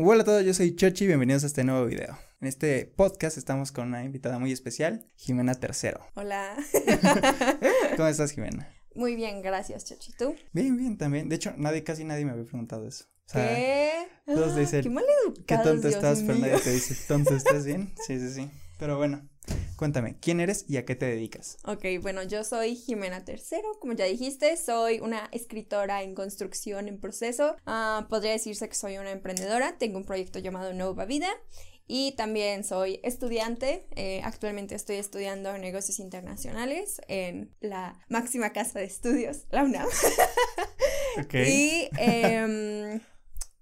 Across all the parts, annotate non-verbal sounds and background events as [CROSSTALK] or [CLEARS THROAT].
Hola a todos, yo soy Chochi, bienvenidos a este nuevo video. En este podcast estamos con una invitada muy especial, Jimena Tercero. Hola. [LAUGHS] ¿Cómo estás, Jimena? Muy bien, gracias, Chochi. ¿Tú? Bien, bien, también. De hecho, nadie, casi nadie me había preguntado eso. O sea, ¿Qué? Todos ah, dicen, qué mal ¿qué tonto estás? Pero nadie te dice, ¿tonto estás bien? [LAUGHS] Sí, sí, sí. Pero bueno, Cuéntame, ¿quién eres y a qué te dedicas? Ok, bueno, yo soy Jimena Tercero, como ya dijiste, soy una escritora en construcción en proceso. Ah, podría decirse que soy una emprendedora, tengo un proyecto llamado Nueva Vida y también soy estudiante. Eh, actualmente estoy estudiando negocios internacionales en la máxima casa de estudios, la UNAM. [LAUGHS] Ok. Y, em,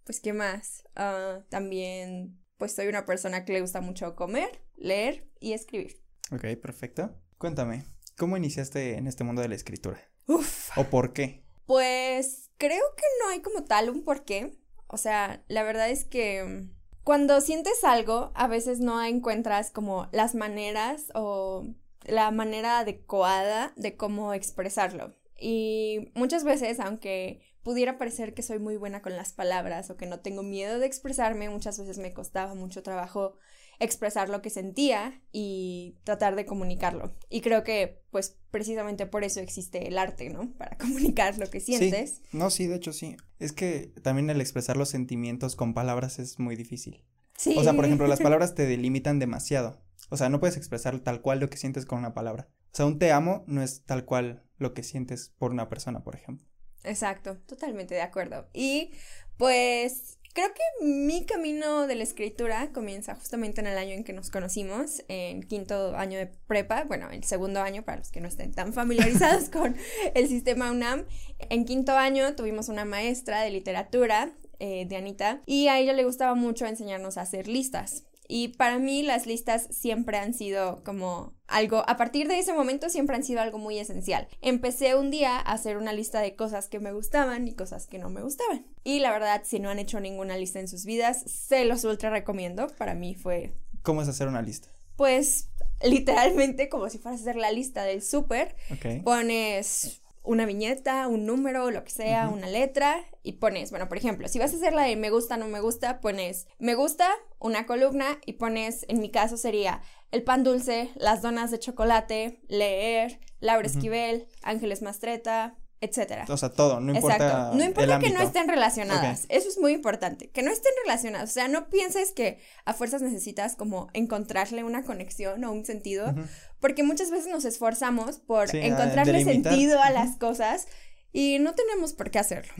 pues, ¿qué más? Ah, también, pues, soy una persona que le gusta mucho comer, leer y escribir. Ok, perfecto. Cuéntame, ¿cómo iniciaste en este mundo de la escritura? Uf. ¿O por qué? Pues creo que no hay como tal un por qué. O sea, la verdad es que mm, cuando sientes algo, a veces no encuentras como las maneras o la manera adecuada de cómo expresarlo. Y muchas veces, aunque pudiera parecer que soy muy buena con las palabras o que no tengo miedo de expresarme, muchas veces me costaba mucho trabajo expresar lo que sentía y tratar de comunicarlo. Y creo que, pues, precisamente por eso existe el arte, ¿no? Para [LAUGHS] comunicar lo que sientes. No, sí, de hecho sí. Es que también el expresar los sentimientos con palabras es muy difícil. Sí. O sea, por ejemplo, las [LAUGHS] palabras te delimitan demasiado. O sea, no puedes expresar tal cual lo que sientes con una palabra. O sea, un te amo no es tal cual lo que sientes por una persona, por ejemplo. Exacto, totalmente de acuerdo. Y pues Creo que mi camino de la escritura comienza justamente en el año en que nos conocimos, en quinto año de prepa, bueno, el segundo año para los que no estén tan familiarizados [LAUGHS] con el sistema UNAM. En quinto año tuvimos una maestra de literatura, eh, de Anita, y a ella le gustaba mucho enseñarnos a hacer listas. Y para mí las listas siempre han sido como algo, a partir de ese momento siempre han sido algo muy esencial. Empecé un día a hacer una lista de cosas que me gustaban y cosas que no me gustaban. Y la verdad, si no han hecho ninguna lista en sus vidas, se los ultra recomiendo. Para mí fue... ¿Cómo es hacer una lista? Pues literalmente como si fueras a hacer la lista del súper. Pones una viñeta, un número, lo que sea, una letra y pones, bueno, por ejemplo, si vas a hacer la de me gusta, no me gusta, pones me gusta, una columna y pones, en mi caso sería el pan dulce, las donas de chocolate, leer, Laura Esquivel, Ángeles Mastreta, etcétera. O sea, todo, no importa. Exacto. No importa que no estén relacionadas. Eso es muy importante. Que no estén relacionadas. O sea, no pienses que a fuerzas necesitas como encontrarle una conexión o un sentido. Porque muchas veces nos esforzamos por encontrarle sentido a las cosas y no tenemos por qué hacerlo.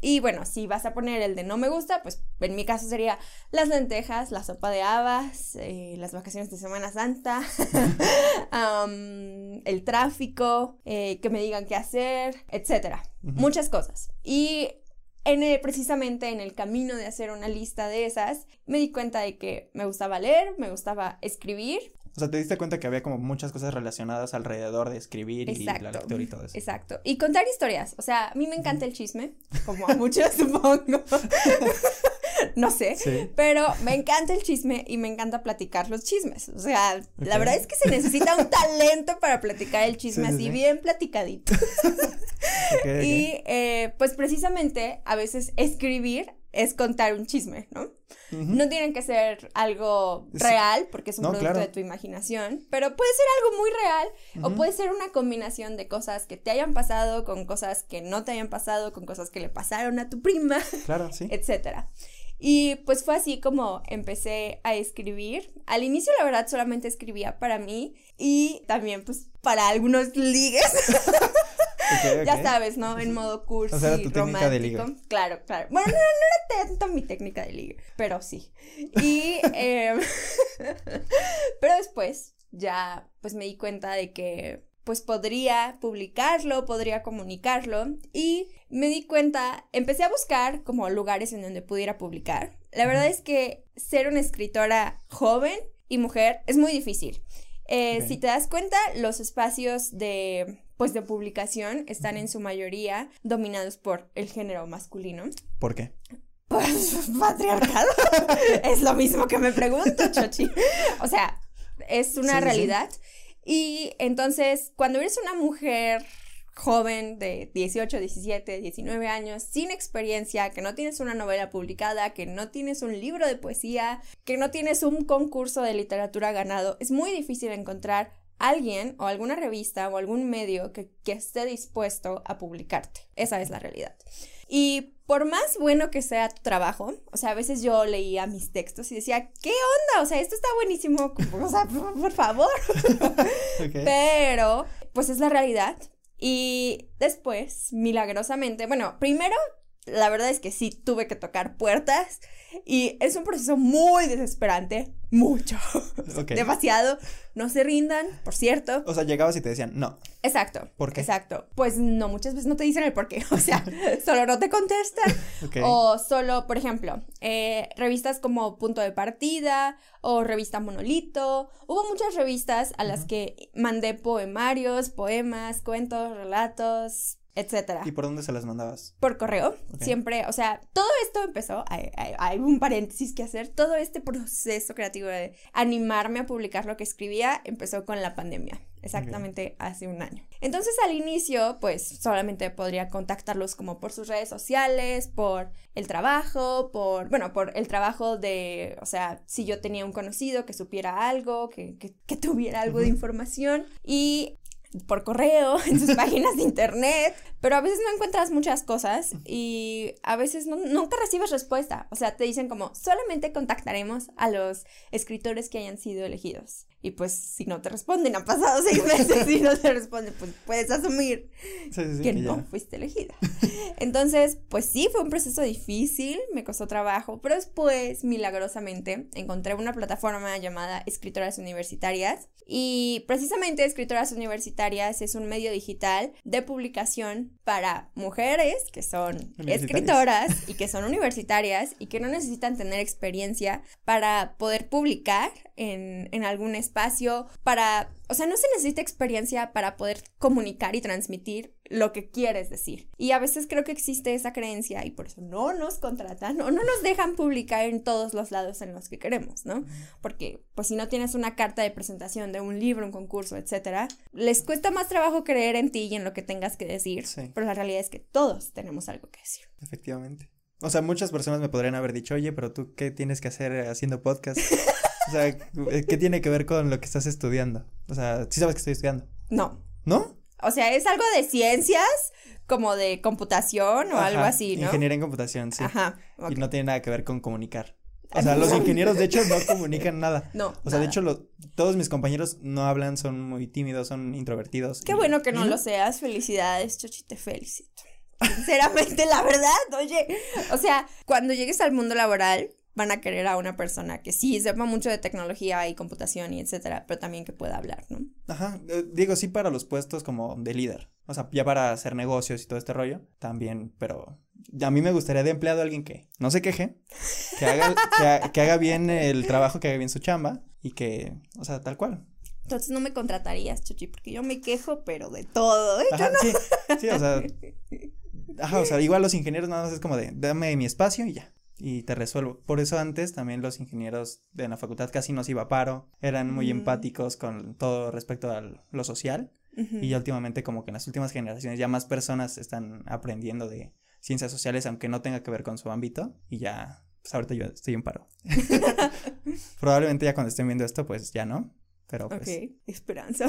Y bueno, si vas a poner el de no me gusta, pues en mi caso sería las lentejas, la sopa de habas, eh, las vacaciones de Semana Santa, [LAUGHS] [LAUGHS] el tráfico, eh, que me digan qué hacer, etcétera. Muchas cosas. Y en precisamente en el camino de hacer una lista de esas, me di cuenta de que me gustaba leer, me gustaba escribir o sea, te diste cuenta que había como muchas cosas relacionadas alrededor de escribir y la lectura y todo eso. Exacto. Y contar historias. O sea, a mí me encanta el chisme, como a muchos [LAUGHS] supongo. [LAUGHS] no sé. Pero me encanta el chisme y me encanta platicar los chismes. O sea, la verdad es que se necesita un talento para platicar el chisme así bien platicadito. [LAUGHS] y eh, pues precisamente a veces escribir es contar un chisme, ¿no? No tienen que ser algo real, porque es un producto de tu imaginación, pero puede ser algo muy real o puede ser una combinación de cosas que te hayan pasado con cosas que no te hayan pasado, con cosas que le pasaron a tu prima, claro, [LAUGHS] sí. etcétera. Y pues fue así como empecé a escribir. Al inicio, la verdad, solamente escribía para mí y también pues para algunos ligues. [LAUGHS] Ya sabes, ¿no? En modo cursi, o romántico. Claro, claro. Bueno, no, no, era tanto mi técnica de ligue, pero sí. Y, [LAUGHS] em, [LAUGHS] pero después ya pues me di cuenta de que pues podría publicarlo, podría comunicarlo y me di cuenta, empecé a buscar como lugares en donde pudiera publicar. La verdad es que ser una escritora joven y mujer es muy difícil. Eh, si te das cuenta, los espacios de pues de publicación están en su mayoría dominados por el género masculino. ¿Por qué? Pues patriarcado. [LAUGHS] es lo mismo que me pregunto, Chochi. O sea, es una realidad. Y entonces, cuando eres una mujer joven de 18, 17, 19 años, sin experiencia, que no tienes una novela publicada, que no tienes un libro de poesía, que no tienes un concurso de literatura ganado, es muy difícil encontrar alguien o alguna revista o algún medio que, que esté dispuesto a publicarte. Esa es la realidad. Y por más bueno que sea tu trabajo, o sea, a veces yo leía mis textos y decía, ¿qué onda? O sea, esto está buenísimo, o sea, [LAUGHS] por, favor. [LAUGHS] Pero, pues es la realidad. Y después, milagrosamente, bueno, primero, la verdad es que sí tuve que tocar puertas y es un proceso muy desesperante, mucho, [LAUGHS] demasiado. No se rindan, por cierto. O sea, llegabas y te decían, no. Exacto. ¿Por qué? Exacto. Pues no, muchas veces no te dicen el por qué. [LAUGHS] O sea, [LAUGHS] solo no te contestan. O solo, por ejemplo, eh, revistas como Punto de Partida o Revista Monolito. Hubo muchas revistas a las que mandé poemarios, poemas, cuentos, relatos, etcétera. ¿Y por dónde se las mandabas? Por correo. Siempre, o sea, todo esto empezó, hay, un paréntesis que hacer, todo este proceso creativo de animarme a publicar lo que escribía empezó con la pandemia, exactamente hace un año. Entonces al inicio, pues solamente podría contactarlos como por sus redes sociales, por el trabajo, por, bueno, por el trabajo de, o sea, si yo tenía un conocido que supiera algo, que, que, tuviera algo de información y por correo, [LAUGHS] en sus [LAUGHS] páginas de internet, pero a veces no encuentras muchas cosas y a veces nunca recibes respuesta. O sea, te dicen como, solamente contactaremos a los escritores que hayan sido elegidos. Y pues si no te responden, han pasado seis [LAUGHS] meses y no te responden, pues puedes asumir que, no fuiste elegida. Entonces, pues sí, fue un proceso difícil, me costó trabajo, pero después, milagrosamente, encontré una plataforma llamada Escritoras Universitarias. Y precisamente Escritoras Universitarias es un medio digital de publicación para mujeres que son escritoras y que son universitarias y que no necesitan tener experiencia para poder publicar en, en algún espacio, para, o sea, no se necesita experiencia para poder comunicar y transmitir lo que quieres decir. Y a veces creo que existe esa creencia y por eso no nos contratan o no nos dejan publicar en todos los lados en los que queremos, ¿no? Porque pues si no tienes una carta de presentación de un libro, un concurso, etcétera, les cuesta más trabajo creer en ti y en lo que tengas que decir, pero la realidad es que todos tenemos algo que decir. Efectivamente. O sea, muchas personas me podrían haber dicho, oye, pero tú, ¿qué tienes que hacer haciendo podcast? [LAUGHS] O sea, ¿qué tiene que ver con lo que estás estudiando? O sea, ¿sí sabes que estoy estudiando? No. ¿No? O sea, es algo de ciencias, como de computación o algo así, ¿no? Ingeniería en computación, sí. Ajá. Y no tiene nada que ver con comunicar. O sea, los ingenieros de hecho [LAUGHS] no comunican nada. No. O sea, de hecho, todos mis compañeros no hablan, son muy tímidos, son introvertidos. Qué bueno que no, lo seas. Felicidades, Chochi, te felicito. Sinceramente, la verdad, oye. O sea, cuando llegues al mundo laboral, van a querer a una persona que sí sepa mucho de tecnología y computación y etcétera, pero también que pueda hablar, ¿no? Ajá, eh, digo, sí para los puestos como de líder, o sea, ya para hacer negocios y todo este rollo, también, pero a mí me gustaría de empleado a alguien que no se queje, que haga, [LAUGHS] que, haga bien el trabajo, que haga bien su chamba y que, o sea, tal cual. Entonces no me contratarías, Chuchi, porque yo me quejo, pero de todo, ¿eh? Ajá, sí, sí, o sea, [LAUGHS] ajá, o sea, igual los ingenieros nada más es como de, dame mi espacio y ya y te resuelvo. Por eso antes también los ingenieros de la facultad casi nos iba a paro, eran muy mm. empáticos con todo respecto a lo social y ya últimamente como que en las últimas generaciones ya más personas están aprendiendo de ciencias sociales aunque no tenga que ver con su ámbito y ya pues ahorita yo estoy en paro. [LAUGHS] Probablemente ya cuando estén viendo esto pues ya no, pero pues. Ok, esperanza.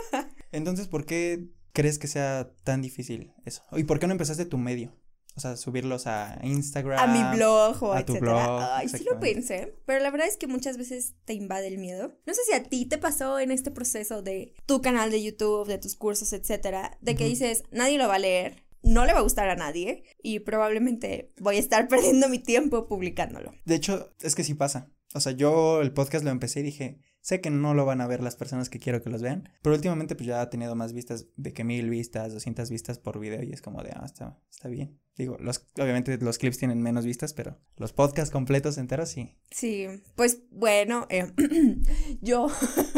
[LAUGHS] Entonces, ¿por qué crees que sea tan difícil eso? ¿Y por qué no empezaste tu medio? O sea, subirlos a Instagram. A mi blog o a etcétera. Tu blog, Ay, sí lo pensé, pero la verdad es que muchas veces te invade el miedo. No sé si a ti te pasó en este proceso de tu canal de YouTube, de tus cursos, etcétera, de que dices, nadie lo va a leer, no le va a gustar a nadie y probablemente voy a estar [LAUGHS] perdiendo mi tiempo publicándolo. De hecho, es que sí pasa. O sea, yo el podcast lo empecé y dije, sé que no lo van a ver las personas que quiero que los vean, pero últimamente pues ya ha tenido más vistas de que mil vistas, doscientas vistas por video y es como de, ah, está, está bien. Digo, los, obviamente los clips tienen menos vistas, pero los podcasts completos enteros sí. Sí, pues bueno, eh, [CLEARS THROAT] yo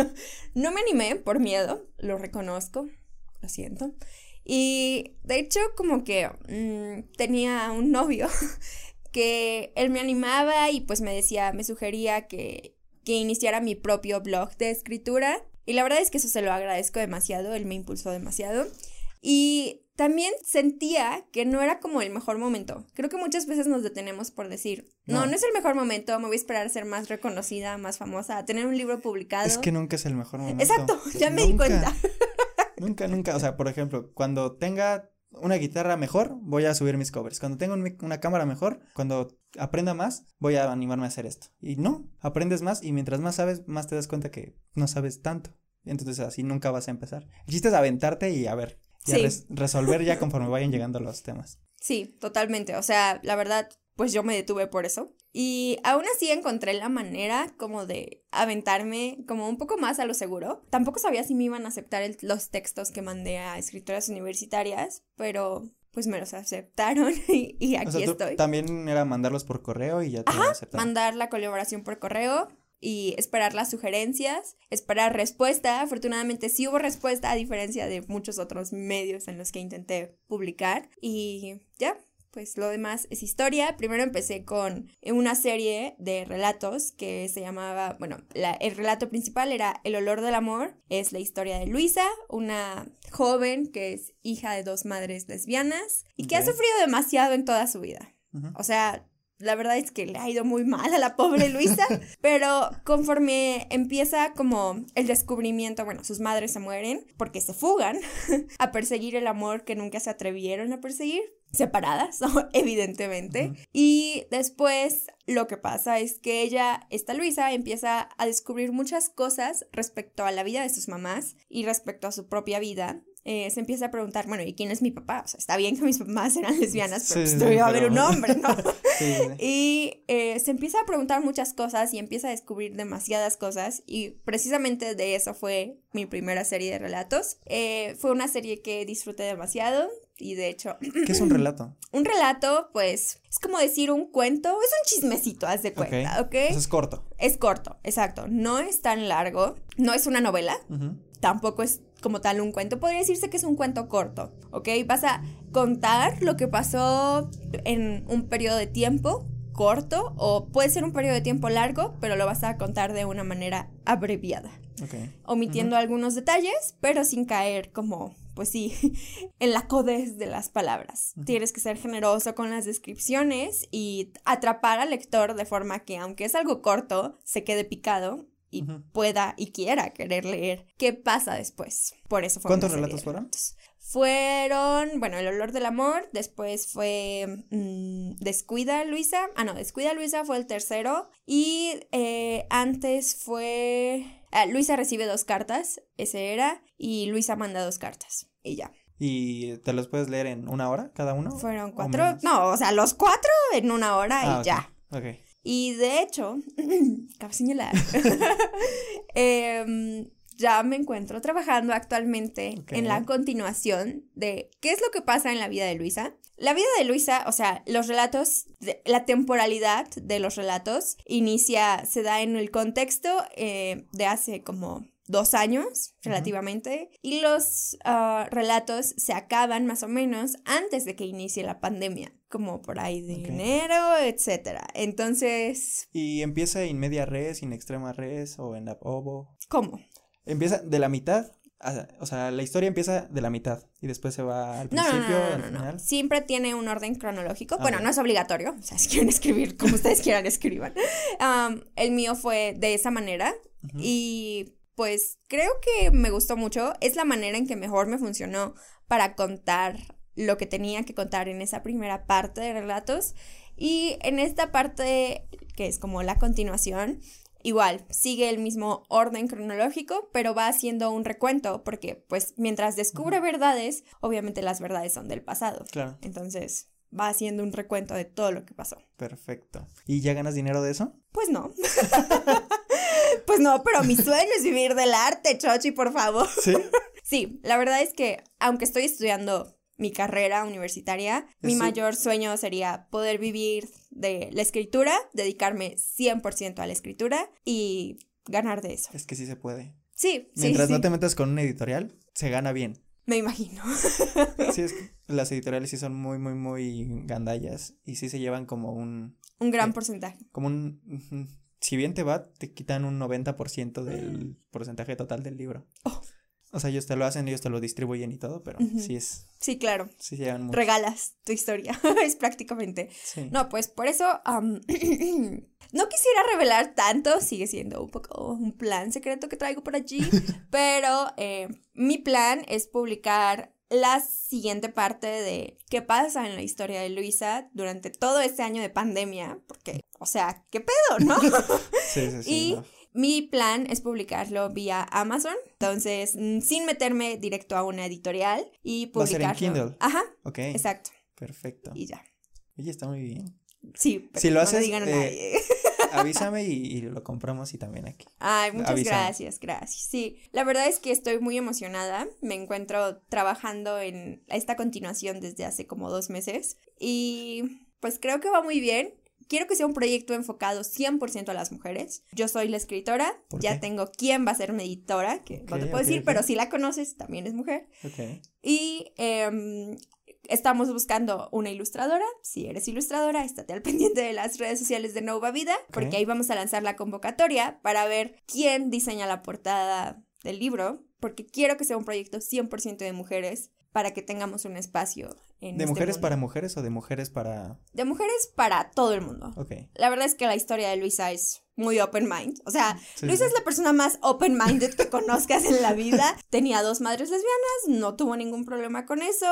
[LAUGHS] no me animé por miedo, lo reconozco, lo siento. Y de hecho como que mm, tenía un novio [LAUGHS] que él me animaba y pues me decía, me sugería que, que iniciara mi propio blog de escritura. Y la verdad es que eso se lo agradezco demasiado, él me impulsó demasiado. Y también sentía que no era como el mejor momento. Creo que muchas veces nos detenemos por decir, no, no, es el mejor momento, me voy a esperar a ser más reconocida, más famosa, a tener un libro publicado. Es que nunca es el mejor momento. Exacto, ya me di cuenta. nunca, nunca, o sea, por ejemplo, cuando tenga una guitarra mejor, voy a subir mis covers. Cuando tengo una cámara mejor, cuando aprenda más, voy a animarme a hacer esto. Y no, aprendes más y mientras más sabes, más te das cuenta que no sabes tanto. Entonces así nunca vas a empezar. El chiste es aventarte y a ver, resolver ya conforme vayan llegando los temas. Sí, totalmente. O sea, la verdad, pues yo me detuve por eso. Y aún así encontré la manera como de aventarme como un poco más a lo seguro. Tampoco sabía si me iban a aceptar los textos que mandé a escritoras universitarias, pero pues me los aceptaron [LAUGHS] y, aquí estoy. También era mandarlos por correo y ya te Ajá, mandar la colaboración por correo y esperar las sugerencias, esperar respuesta. Afortunadamente sí hubo respuesta a diferencia de muchos otros medios en los que intenté publicar y ya. Pues lo demás es historia. Primero empecé con una serie de relatos que se llamaba, bueno, el relato principal era El olor del amor. Es la historia de Luisa, una joven que es hija de dos madres lesbianas y que ha sufrido demasiado en toda su vida. O sea, la verdad es que le ha ido muy mal a la pobre Luisa, [LAUGHS] pero conforme empieza como el descubrimiento, bueno, sus madres se mueren porque se fugan [LAUGHS] a perseguir el amor que nunca se atrevieron a perseguir, separadas, [LAUGHS] evidentemente. Y después lo que pasa es que ella, esta Luisa, empieza a descubrir muchas cosas respecto a la vida de sus mamás y respecto a su propia vida eh, se empieza a preguntar, bueno, ¿y quién es mi papá? O sea, está bien que mis mamás eran lesbianas, pero pues a haber un hombre, ¿no? [LAUGHS] [LAUGHS] y eh, se empieza a preguntar muchas cosas y empieza a descubrir demasiadas cosas y precisamente de eso fue mi primera serie de relatos. Eh, fue una serie que disfruté demasiado y de hecho... [CLEARS THROAT] ¿Qué es un relato? un relato, pues, es como decir un cuento, es un chismecito, haz de cuenta, ¿ok? es corto. Es corto, exacto. No es tan largo, no es una novela, tampoco es como tal un cuento. Podría decirse que es un cuento corto, ¿ok? Vas a contar lo que pasó en un periodo de tiempo corto o puede ser un periodo de tiempo largo, pero lo vas a contar de una manera abreviada. Omitiendo algunos detalles, pero sin caer como, pues sí, [LAUGHS] en la codez de las palabras. Tienes que ser generoso con las descripciones y atrapar al lector de forma que, aunque es algo corto, se quede picado y pueda y quiera querer leer qué pasa después. Por eso fue ¿Cuántos relatos fueron? Fueron, bueno, El olor del amor, después fue mm, Descuida Luisa, ah no, Descuida Luisa fue el tercero y eh, antes fue... Ah, Luisa recibe dos cartas, ese era, y Luisa manda dos cartas y ya. ¿Y te los puedes leer en una hora cada uno? Fueron cuatro, no, o sea, los cuatro en una hora y ah, ya. Ok. Y de hecho, [CLEARS THROAT] cabe señalar, [LAUGHS] em, ya me encuentro trabajando actualmente en la continuación de qué es lo que pasa en la vida de Luisa. La vida de Luisa, o sea, los relatos, la temporalidad de los relatos inicia, se da en el contexto eh, de hace como dos años relativamente y los ah, relatos se acaban más o menos antes de que inicie la pandemia, como por ahí de enero, etcétera. Entonces... ¿Y empieza en media res, en extrema res o en la ovo? ¿Cómo? Empieza de la mitad o sea, la historia empieza de la mitad y después se va al principio, al final. Siempre tiene un orden cronológico. bueno, no es obligatorio. O sea, [LAUGHS] si quieren escribir como ustedes quieran, escriban. el mío fue de esa manera. Y pues creo que me gustó mucho. Es la manera en que mejor me funcionó para contar lo que tenía que contar en esa primera parte de relatos. Y en esta parte, que es como la continuación, igual, sigue el mismo orden cronológico, pero va haciendo un recuento, porque pues mientras descubre verdades, obviamente las verdades son del pasado. Claro. Entonces, va haciendo un recuento de todo lo que pasó. Perfecto. ¿Y ya ganas dinero de eso? Pues no. [LAUGHS] pues no, pero mi sueño es vivir del arte, Chochi, por favor. Sí. sí, la verdad es que aunque estoy estudiando mi carrera universitaria, mi mayor sueño sería poder vivir de la escritura, dedicarme 100% a la escritura y ganar de eso. Es que sí se puede. Sí, Mientras no te metas con un editorial, se gana bien. Me imagino. [LAUGHS] sí, es [LAUGHS] que las editoriales sí son muy, muy, muy gandallas y sí se llevan como un... Un gran porcentaje. Como un... Si bien te va, te quitan un 90% del porcentaje total del libro. Oh. O sea, ellos te lo hacen, ellos te lo distribuyen y todo, pero sí es. Sí, claro. Sí llevan mucho. Regalas tu historia, [LAUGHS] es prácticamente. No, pues por eso [CLEARS THROAT] no quisiera revelar tanto, sigue siendo un poco un plan secreto que traigo por allí, [LAUGHS] pero eh, mi plan es publicar la siguiente parte de qué pasa en la historia de Luisa durante todo este año de pandemia, porque, o sea, ¿qué pedo, no? [LAUGHS] sí, sí, sí. Y mi plan es publicarlo vía Amazon, entonces mm, sin meterme directo a una editorial y publicarlo. Va a ser en Kindle. Ajá. Ok. Exacto. Perfecto. Y ya. Oye, está muy bien. Sí, pero si lo no haces, digan a eh, nadie. [LAUGHS] avísame y, lo compramos y también aquí. Ay, muchas gracias, gracias. Sí, la verdad es que estoy muy emocionada. Me encuentro trabajando en esta continuación desde hace como dos meses y pues creo que va muy bien. Quiero que sea un proyecto enfocado 100% a las mujeres. Yo soy la escritora, ya tengo quién va a ser mi editora, que no te puedo decir, pero si la conoces, también es mujer. Y eh, Estamos buscando una ilustradora. Si eres ilustradora, estate al [LAUGHS] pendiente de las redes sociales de Nova Vida, porque ahí vamos a lanzar la convocatoria para ver quién diseña la portada del libro, porque quiero que sea un proyecto 100% de mujeres para que tengamos un espacio en ¿De este mujeres mundo. para mujeres o de mujeres para...? De mujeres para todo el mundo. Ok. La verdad es que la historia de Luisa es muy open mind. O sea, Sí, Luisa sí. es la persona más open minded que [LAUGHS] conozcas en la vida. Tenía dos madres lesbianas, no tuvo ningún problema con eso.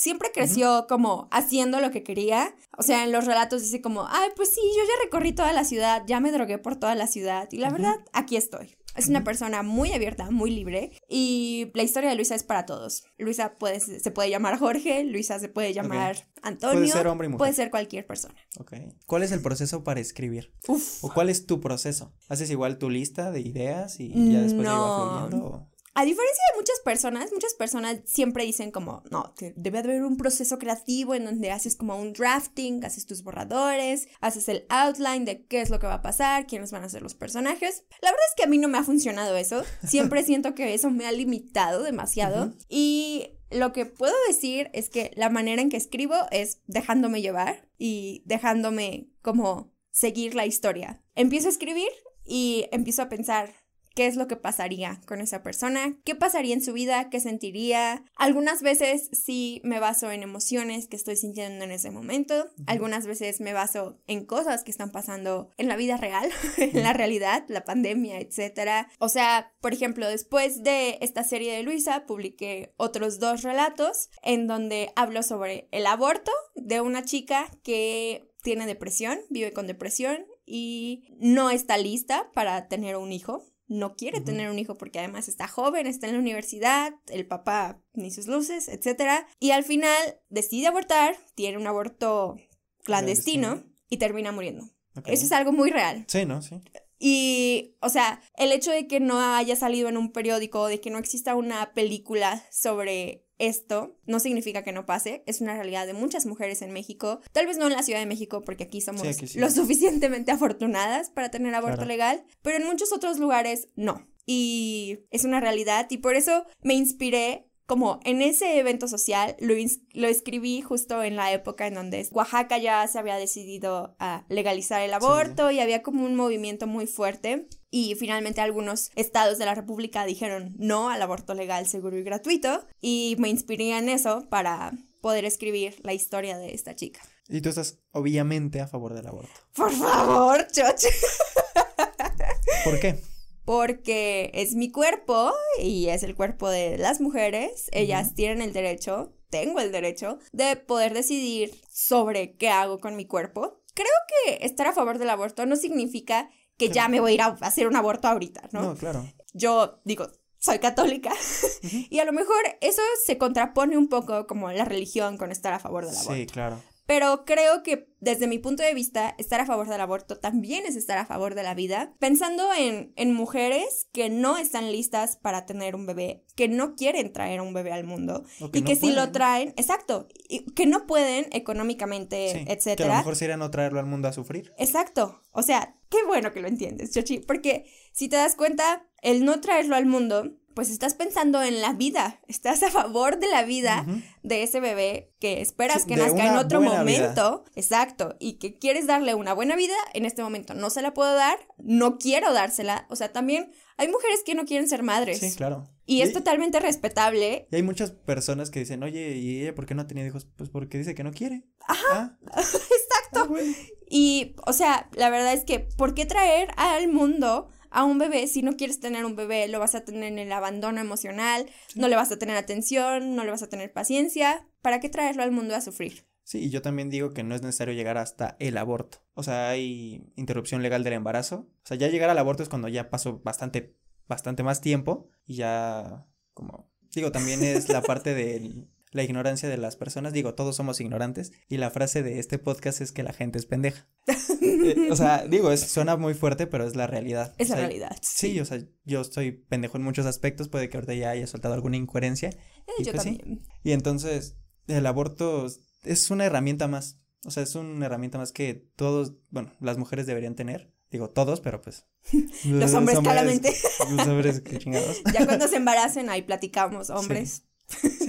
Siempre creció como haciendo lo que quería. O sea, en los relatos dice como, ay, pues sí, yo ya recorrí toda la ciudad, ya me drogué por toda la ciudad. Y la verdad, aquí estoy. Es una persona muy abierta, muy libre. Y la historia de Luisa es para todos. Luisa puede, se puede llamar Jorge, Luisa se puede llamar Antonio. Puede ser hombre y mujer. Puede ser cualquier persona. Ok. ¿Cuál es el proceso para escribir? Uf. ¿O cuál es tu proceso? ¿Haces igual tu lista de ideas y ya después ya No. iba fluyendo? o- A diferencia de muchas personas, muchas personas siempre dicen como, no, debe haber un proceso creativo en donde haces como un drafting, haces tus borradores, haces el outline de qué es lo que va a pasar, quiénes van a ser los personajes. La verdad es que a mí no me ha funcionado eso. Siempre [LAUGHS] siento que eso me ha limitado demasiado. Y lo que puedo decir es que la manera en que escribo es dejándome llevar y dejándome como seguir la historia. Empiezo a escribir y empiezo a pensar qué es lo que pasaría con esa persona, qué pasaría en su vida, qué sentiría. Algunas veces sí me baso en emociones que estoy sintiendo en ese momento, algunas veces me baso en cosas que están pasando en la vida real, [LAUGHS] en la realidad, la pandemia, etcétera. O sea, por ejemplo, después de esta serie de Luisa, publiqué otros dos relatos en donde hablo sobre el aborto de una chica que tiene depresión, vive con depresión y no está lista para tener un hijo. No quiere tener un hijo porque además está joven, está en la universidad, el papá ni sus luces, etc. Y al final decide abortar, tiene un aborto clandestino, Clandestino. y termina muriendo. Eso es algo muy real. Sí, ¿no? Sí. Y, o sea, el hecho de que no haya salido en un periódico, de que no exista una película sobre esto, no significa que no pase. Es una realidad de muchas mujeres en México. Tal vez no en la Ciudad de México, porque aquí somos Sí, aquí sí. lo suficientemente afortunadas para tener aborto Claro. legal, pero en muchos otros lugares no. Y es una realidad y por eso me inspiré como en ese evento social, lo, lo escribí justo en la época en donde Oaxaca ya se había decidido a legalizar el aborto y había como un movimiento muy fuerte. Y finalmente algunos estados de la República dijeron no al aborto legal, seguro y gratuito. Y me inspiré en eso para poder escribir la historia de esta chica. Y tú estás obviamente a favor del aborto. Por favor, choche. [LAUGHS] ¿Por qué? Porque es mi cuerpo y es el cuerpo de las mujeres. Ellas tienen el derecho, tengo el derecho, de poder decidir sobre qué hago con mi cuerpo. Creo que estar a favor del aborto no significa que ya me voy a ir a hacer un aborto ahorita, ¿no? No, claro. Yo digo, soy católica [LAUGHS] y a lo mejor eso se contrapone un poco como la religión con estar a favor del aborto. Sí, claro. Pero creo que desde mi punto de vista, estar a favor del aborto también es estar a favor de la vida, pensando en, en mujeres que no están listas para tener un bebé, que no quieren traer un bebé al mundo y no que si lo traen, exacto, y que no pueden económicamente, Sí, Que a lo etcétera. mejor sería no traerlo al mundo a sufrir. Exacto. O sea, qué bueno que lo entiendes, Chochi, porque si te das cuenta, el no traerlo al mundo, pues estás pensando en la vida, estás a favor de la vida de ese bebé que esperas Sí, que nazca en otro momento, exacto, Exacto, y que quieres darle una buena vida, en este momento no se la puedo dar, no quiero dársela, o sea, también hay mujeres que no quieren ser madres. Sí, claro. Y, es totalmente respetable. Y hay muchas personas que dicen, oye, ¿y ella por qué no ha tenido hijos? Pues porque dice que no quiere. Ajá. Ah. [LAUGHS] Exacto. Ah, y, o sea, la verdad es que, ¿por qué traer al mundo a un bebé si no quieres tener un bebé? Lo vas a tener en el abandono emocional, no le vas a tener atención, no le vas a tener paciencia. ¿Para qué traerlo al mundo a sufrir? Sí, y yo también digo que no es necesario llegar hasta el aborto. O sea, hay interrupción legal del embarazo. O sea, ya llegar al aborto es cuando ya pasó bastante bastante más tiempo y ya como digo, también es la [LAUGHS] parte de la ignorancia de las personas, digo, todos somos ignorantes y la frase de este podcast es que la gente es pendeja. [LAUGHS] Eh, o sea, digo, es, suena muy fuerte, pero es la realidad. Es la realidad. Sí. o sea, yo estoy pendejo en muchos aspectos, puede que ahorita ya haya soltado alguna incoherencia. Eh, y yo pues también. Y entonces, el aborto es una herramienta más. O sea, es una herramienta más que todos, bueno, las mujeres deberían tener Digo todos, pero pues. [LAUGHS] los hombres, claramente. Los hombres, qué [LAUGHS] chingados. ya cuando se embaracen, ahí platicamos, hombres. Sí.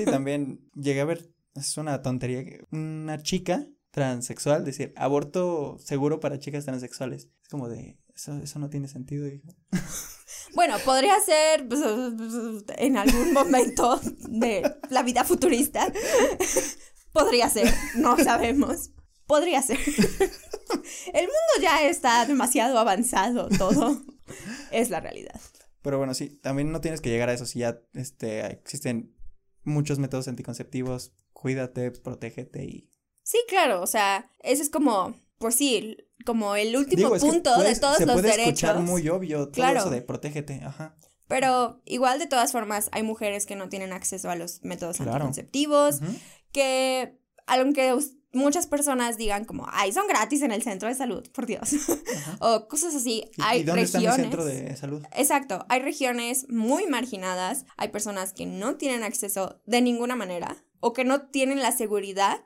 También llegué a ver, es una tontería, una chica transexual decir aborto seguro para chicas transexuales. Es como de, eso, eso no tiene sentido, hijo. [LAUGHS] Bueno, podría ser pues, en algún momento de la vida futurista. Podría ser, no sabemos. Podría ser. El mundo ya está demasiado avanzado, todo. es la realidad. Pero bueno, sí, también no tienes que llegar a eso si ya este, existen muchos métodos anticonceptivos. Cuídate, protégete y. Sí, claro, o sea, ese es como, pues sí, como el último punto de todos se los puede derechos. Escuchar muy obvio todo claro. eso de protégete, ajá. Pero igual de todas formas hay mujeres que no tienen acceso a los métodos anticonceptivos, que aunque muchas personas digan como, ay, son gratis en el centro de salud, por Dios. [LAUGHS] o cosas así. hay dónde regiones. Está el centro de salud? Exacto. Hay regiones muy marginadas. Hay personas que no tienen acceso de ninguna manera o que no tienen la seguridad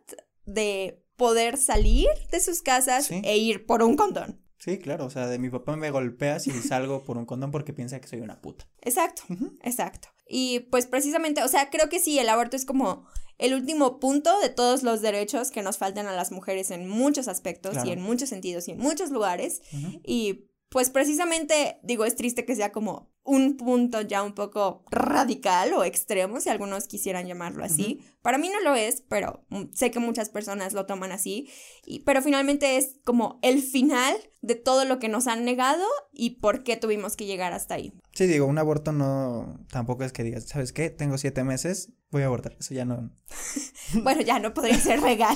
de poder salir de sus casas e ir por un condón. Sí, claro, o sea, de mi papá me golpea si [LAUGHS] salgo por un condón porque piensa que soy una puta. Exacto, exacto. Y pues precisamente, o sea, creo que sí, el aborto es como el último punto de todos los derechos que nos faltan a las mujeres en muchos aspectos y en muchos sentidos y en muchos lugares. Y pues precisamente, digo, es triste que sea como un punto ya un poco radical o extremo, si algunos quisieran llamarlo así. Para mí no lo es, pero mm, sé que muchas personas lo toman así. Y, pero finalmente es como el final de todo lo que nos han negado y por qué tuvimos que llegar hasta ahí. Sí, digo, un aborto no, tampoco es que digas, ¿sabes qué? Tengo siete meses, voy a abortar. Eso ya no. [LAUGHS] bueno, ya no podría ser legal.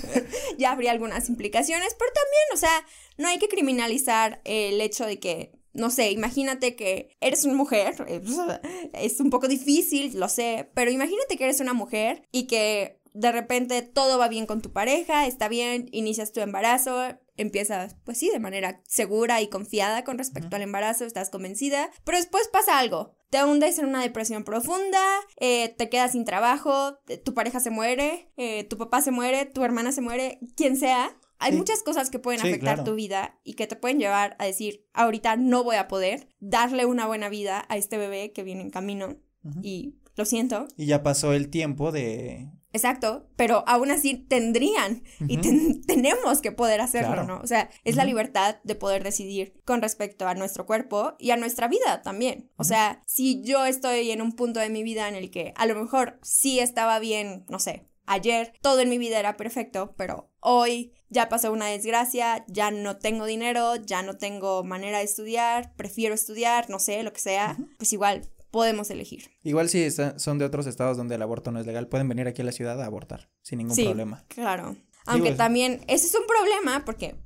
[LAUGHS] ya habría algunas implicaciones, pero también, o sea, no hay que criminalizar el hecho de que no sé, imagínate que eres una mujer, [LAUGHS] eh, es un poco difícil, lo sé, pero imagínate que eres una mujer y que de repente todo va bien con tu pareja, está bien, inicias tu embarazo, empiezas, pues sí, de manera segura y confiada con respecto al embarazo, estás convencida, pero después pasa algo. Te hundes en una depresión profunda, eh, te quedas sin trabajo, tu pareja se muere, eh, tu papá se muere, tu hermana se muere, quien sea, hay muchas cosas que pueden afectar tu vida y que te pueden llevar a decir, ahorita no voy a poder darle una buena vida a este bebé que viene en camino y lo siento. Y ya pasó el tiempo de... Exacto, pero aún así tendrían y tenemos que poder hacerlo, ¿no? O sea, es la libertad de poder decidir con respecto a nuestro cuerpo y a nuestra vida también. O sea, si yo estoy en un punto de mi vida en el que a lo mejor sí estaba bien, no sé, ayer todo en mi vida era perfecto, pero hoy ya pasó una desgracia, ya no tengo dinero, ya no tengo manera de estudiar, prefiero estudiar, no sé, lo que sea, pues igual podemos elegir. Igual si son de otros estados donde el aborto no es legal, pueden venir aquí a la ciudad a abortar sin ningún sí, problema. Claro. Aunque también ese es un problema porque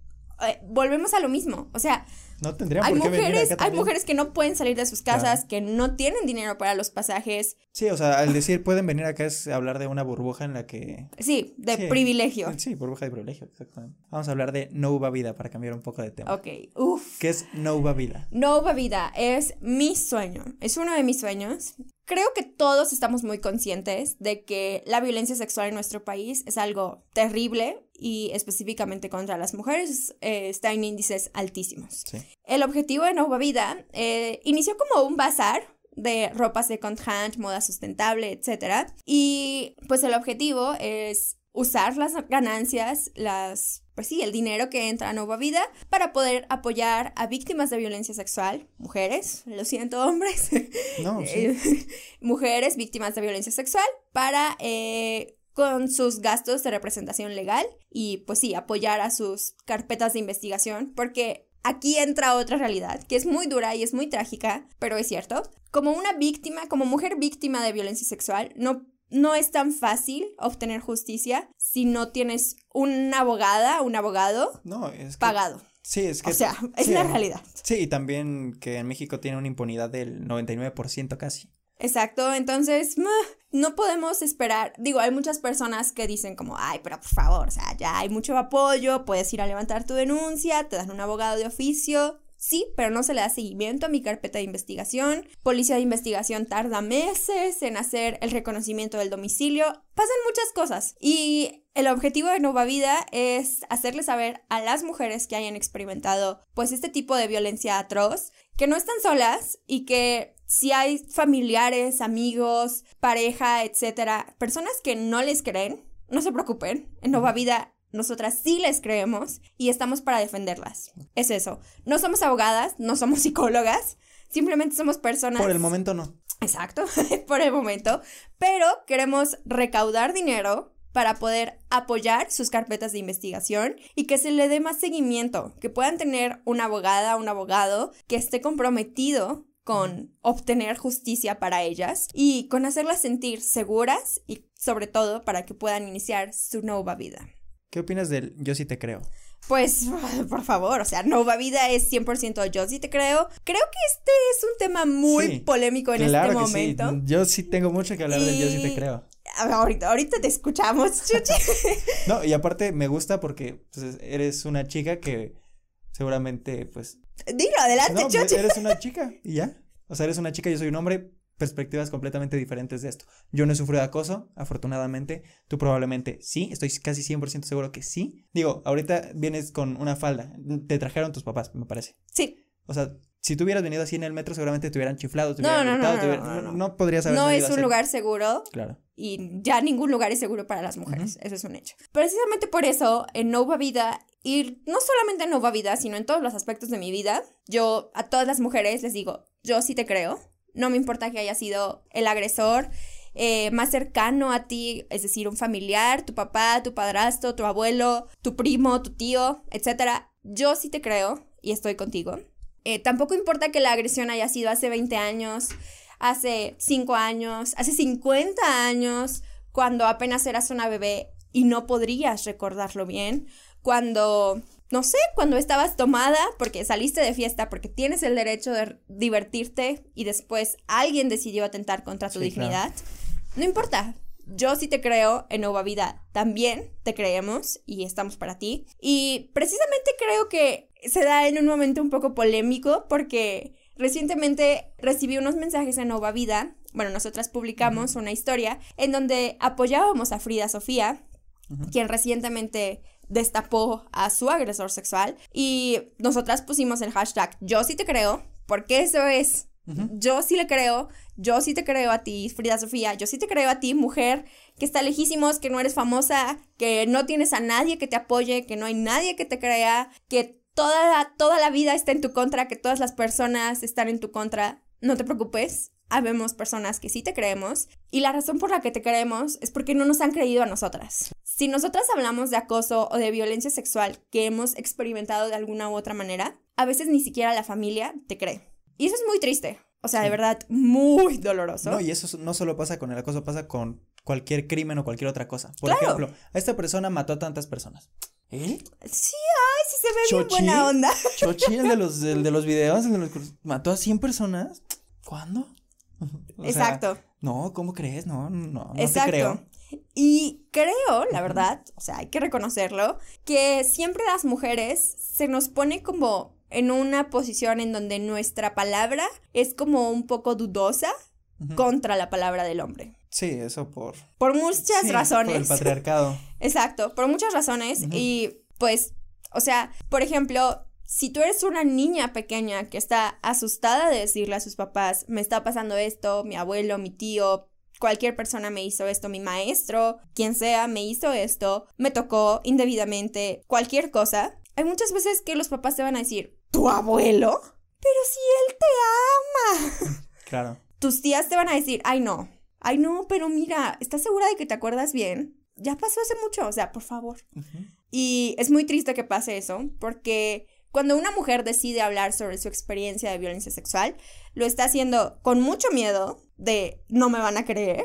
eh, volvemos a lo mismo, o sea, no tendrían hay por qué mujeres, venir Hay mujeres que no pueden salir de sus casas, que no tienen dinero para los pasajes. Sí, o sea, al decir pueden venir acá es hablar de una burbuja en la que... Sí, de privilegio. Sí, burbuja de privilegio, exactamente. Vamos a hablar de No Vida para cambiar un poco de tema. Ok, uff. ¿Qué es No Vida? No Vida es mi sueño, es uno de mis sueños. Creo que todos estamos muy conscientes de que la violencia sexual en nuestro país es algo terrible y específicamente contra las mujeres eh, está en índices altísimos. El objetivo de Nova Vida eh, inició como un bazar de ropa second hand, moda sustentable, etc. Y pues el objetivo es usar las ganancias, las pues sí, el dinero que entra a Nueva Vida para poder apoyar a víctimas de violencia sexual, mujeres, lo siento hombres, [LAUGHS] no, eh, mujeres víctimas de violencia sexual para eh, con sus gastos de representación legal y pues sí, apoyar a sus carpetas de investigación porque aquí entra otra realidad que es muy dura y es muy trágica, pero es cierto. Como una víctima, como mujer víctima de violencia sexual, no no es tan fácil obtener justicia si no tienes una abogada, un abogado no, es pagado. Sí, es que... O sea, es la realidad. Sí, y también que en México tiene una impunidad del 99% casi. Exacto, entonces no podemos esperar, digo, hay muchas personas que dicen como, ay, pero por favor, o sea, ya hay mucho apoyo, puedes ir a levantar tu denuncia, te dan un abogado de oficio, Sí, pero no se le da seguimiento a mi carpeta de investigación. Policía de investigación tarda meses en hacer el reconocimiento del domicilio. Pasan muchas cosas. Y el objetivo de Nova Vida es hacerle saber a las mujeres que hayan experimentado pues este tipo de violencia atroz que no están solas y que si hay familiares, amigos, pareja, etcétera, personas que no les creen, no se preocupen. En Nova Vida nosotras sí les creemos y estamos para defenderlas. Es eso. No somos abogadas, no somos [LAUGHS] psicólogas, simplemente somos personas. Por el momento no. Exacto, [LAUGHS] por el momento. Pero queremos recaudar dinero para poder apoyar sus carpetas de investigación y que se le dé más seguimiento, que puedan tener una abogada, un abogado que esté comprometido con obtener justicia para ellas y con hacerlas sentir seguras y sobre todo para que puedan iniciar su nueva vida. ¿Qué opinas del Yo sí te creo? Pues, [LAUGHS] por favor, o sea, Nova Vida es 100% yo sí te creo. Creo que este es un tema muy polémico en este momento. Sí. Yo sí tengo mucho que hablar del yo sí te creo. Ahorita, ahorita te escuchamos, [LAUGHS] Chuchi. [LAUGHS] no, y aparte me gusta porque pues, eres una chica que seguramente, pues. Dilo, adelante, no, Chuchi. Eres una chica y ya. O sea, eres una chica, yo soy un hombre, perspectivas completamente diferentes de esto. Yo no he sufrido acoso, afortunadamente. Tú probablemente sí, estoy casi 100% seguro que sí. Digo, ahorita vienes con una falda. Te trajeron tus papás, me parece. Sí. O sea, si tú hubieras venido así en el metro, seguramente te hubieran chiflado, te hubieran no, no, no, no, podrías haber No es un lugar seguro. Claro. Y ya ningún lugar es seguro para las mujeres. Eso es un hecho. Precisamente por eso, en Nova Vida, y no solamente en Nova Vida, sino en todos los aspectos de mi vida, yo a todas las mujeres les digo, yo sí te creo no me importa que haya sido el agresor eh, más cercano a ti, es decir, un familiar, tu papá, tu padrastro, tu abuelo, tu primo, tu tío, etc. Yo sí te creo y estoy contigo. Eh, tampoco importa que la agresión haya sido hace 20 años, hace 5 años, hace 50 años, cuando apenas eras una bebé y no podrías recordarlo bien, cuando no sé, cuando estabas tomada porque saliste de fiesta, porque tienes el derecho de divertirte y después alguien decidió atentar contra tu dignidad, no importa. Yo sí te creo en Nueva Vida, también te creemos y estamos para ti. Y precisamente creo que se da en un momento un poco polémico porque recientemente recibí unos mensajes en Nueva Vida. Bueno, nosotras publicamos una historia en donde apoyábamos a Frida Sofía, quien recientemente destapó a su agresor sexual y nosotras pusimos el hashtag yo sí te creo, porque eso es, yo sí le creo, yo sí te creo a ti, Frida Sofía, yo sí te creo a ti, mujer que está lejísimos, que no eres famosa, que no tienes a nadie que te apoye, que no hay nadie que te crea, que toda la, toda la vida está en tu contra, que todas las personas están en tu contra. No te preocupes, habemos personas que sí te creemos y la razón por la que te creemos es porque no nos han creído a nosotras. Si nosotras hablamos de acoso o de violencia sexual que hemos experimentado de alguna u otra manera, a veces ni siquiera la familia te cree. Y eso es muy triste. O sea, de verdad, muy doloroso. No, y eso no solo pasa con el acoso, pasa con cualquier crimen o cualquier otra cosa. Por ejemplo, esta persona mató a tantas personas. ¿Eh? Sí, ay, sí se ve bien buena onda. Chochi, el de los, el de los videos, mató a 100 personas. ¿Cuándo? Exacto. no, ¿cómo crees? No, no, no Exacto. te creo. Y creo, la verdad, o sea, hay que reconocerlo, que siempre las mujeres se nos pone como en una posición en donde nuestra palabra es como un poco dudosa contra la palabra del hombre. Sí, eso por... Por muchas razones. Por el patriarcado. [LAUGHS] Exacto, por muchas razones. Y pues, o sea, por ejemplo, si tú eres una niña pequeña que está asustada de decirle a sus papás, me está pasando esto, mi abuelo, mi tío, cualquier persona me hizo esto, mi maestro, quien sea, me hizo esto, me tocó indebidamente, cualquier cosa. Hay muchas veces que los papás te van a decir, ¿tu abuelo? Pero si él te ama. [LAUGHS] Claro. Tus tías te van a decir, ay no, ay no, pero mira, ¿estás segura de que te acuerdas bien? Ya pasó hace mucho, o sea, por favor. Y es muy triste que pase eso, porque cuando una mujer decide hablar sobre su experiencia de violencia sexual, lo está haciendo con mucho miedo de no me van a creer,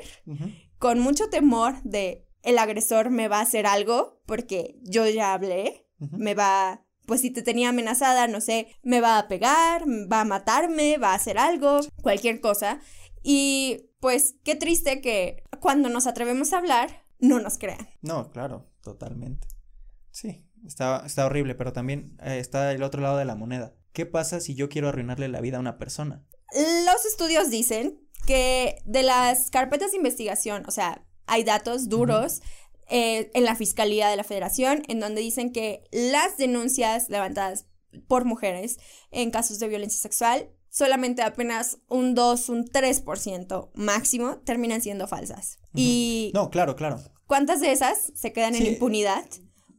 con mucho temor de el agresor me va a hacer algo porque yo ya hablé, me va, pues si te tenía amenazada, no sé, me va a pegar, va a matarme, va a hacer algo, cualquier cosa. Y pues qué triste que cuando nos atrevemos a hablar, no nos crean. No, claro, totalmente. Sí, está, está horrible, pero también eh, está el otro lado de la moneda. ¿Qué pasa si yo quiero arruinarle la vida a una persona? Los estudios dicen que de las carpetas de investigación, o sea, hay datos duros eh, en la Fiscalía de la Federación en donde dicen que las denuncias levantadas por mujeres en casos de violencia sexual, solamente apenas un 2, un 3% máximo terminan siendo falsas. Y... No, claro, claro. ¿Cuántas de esas se quedan en impunidad?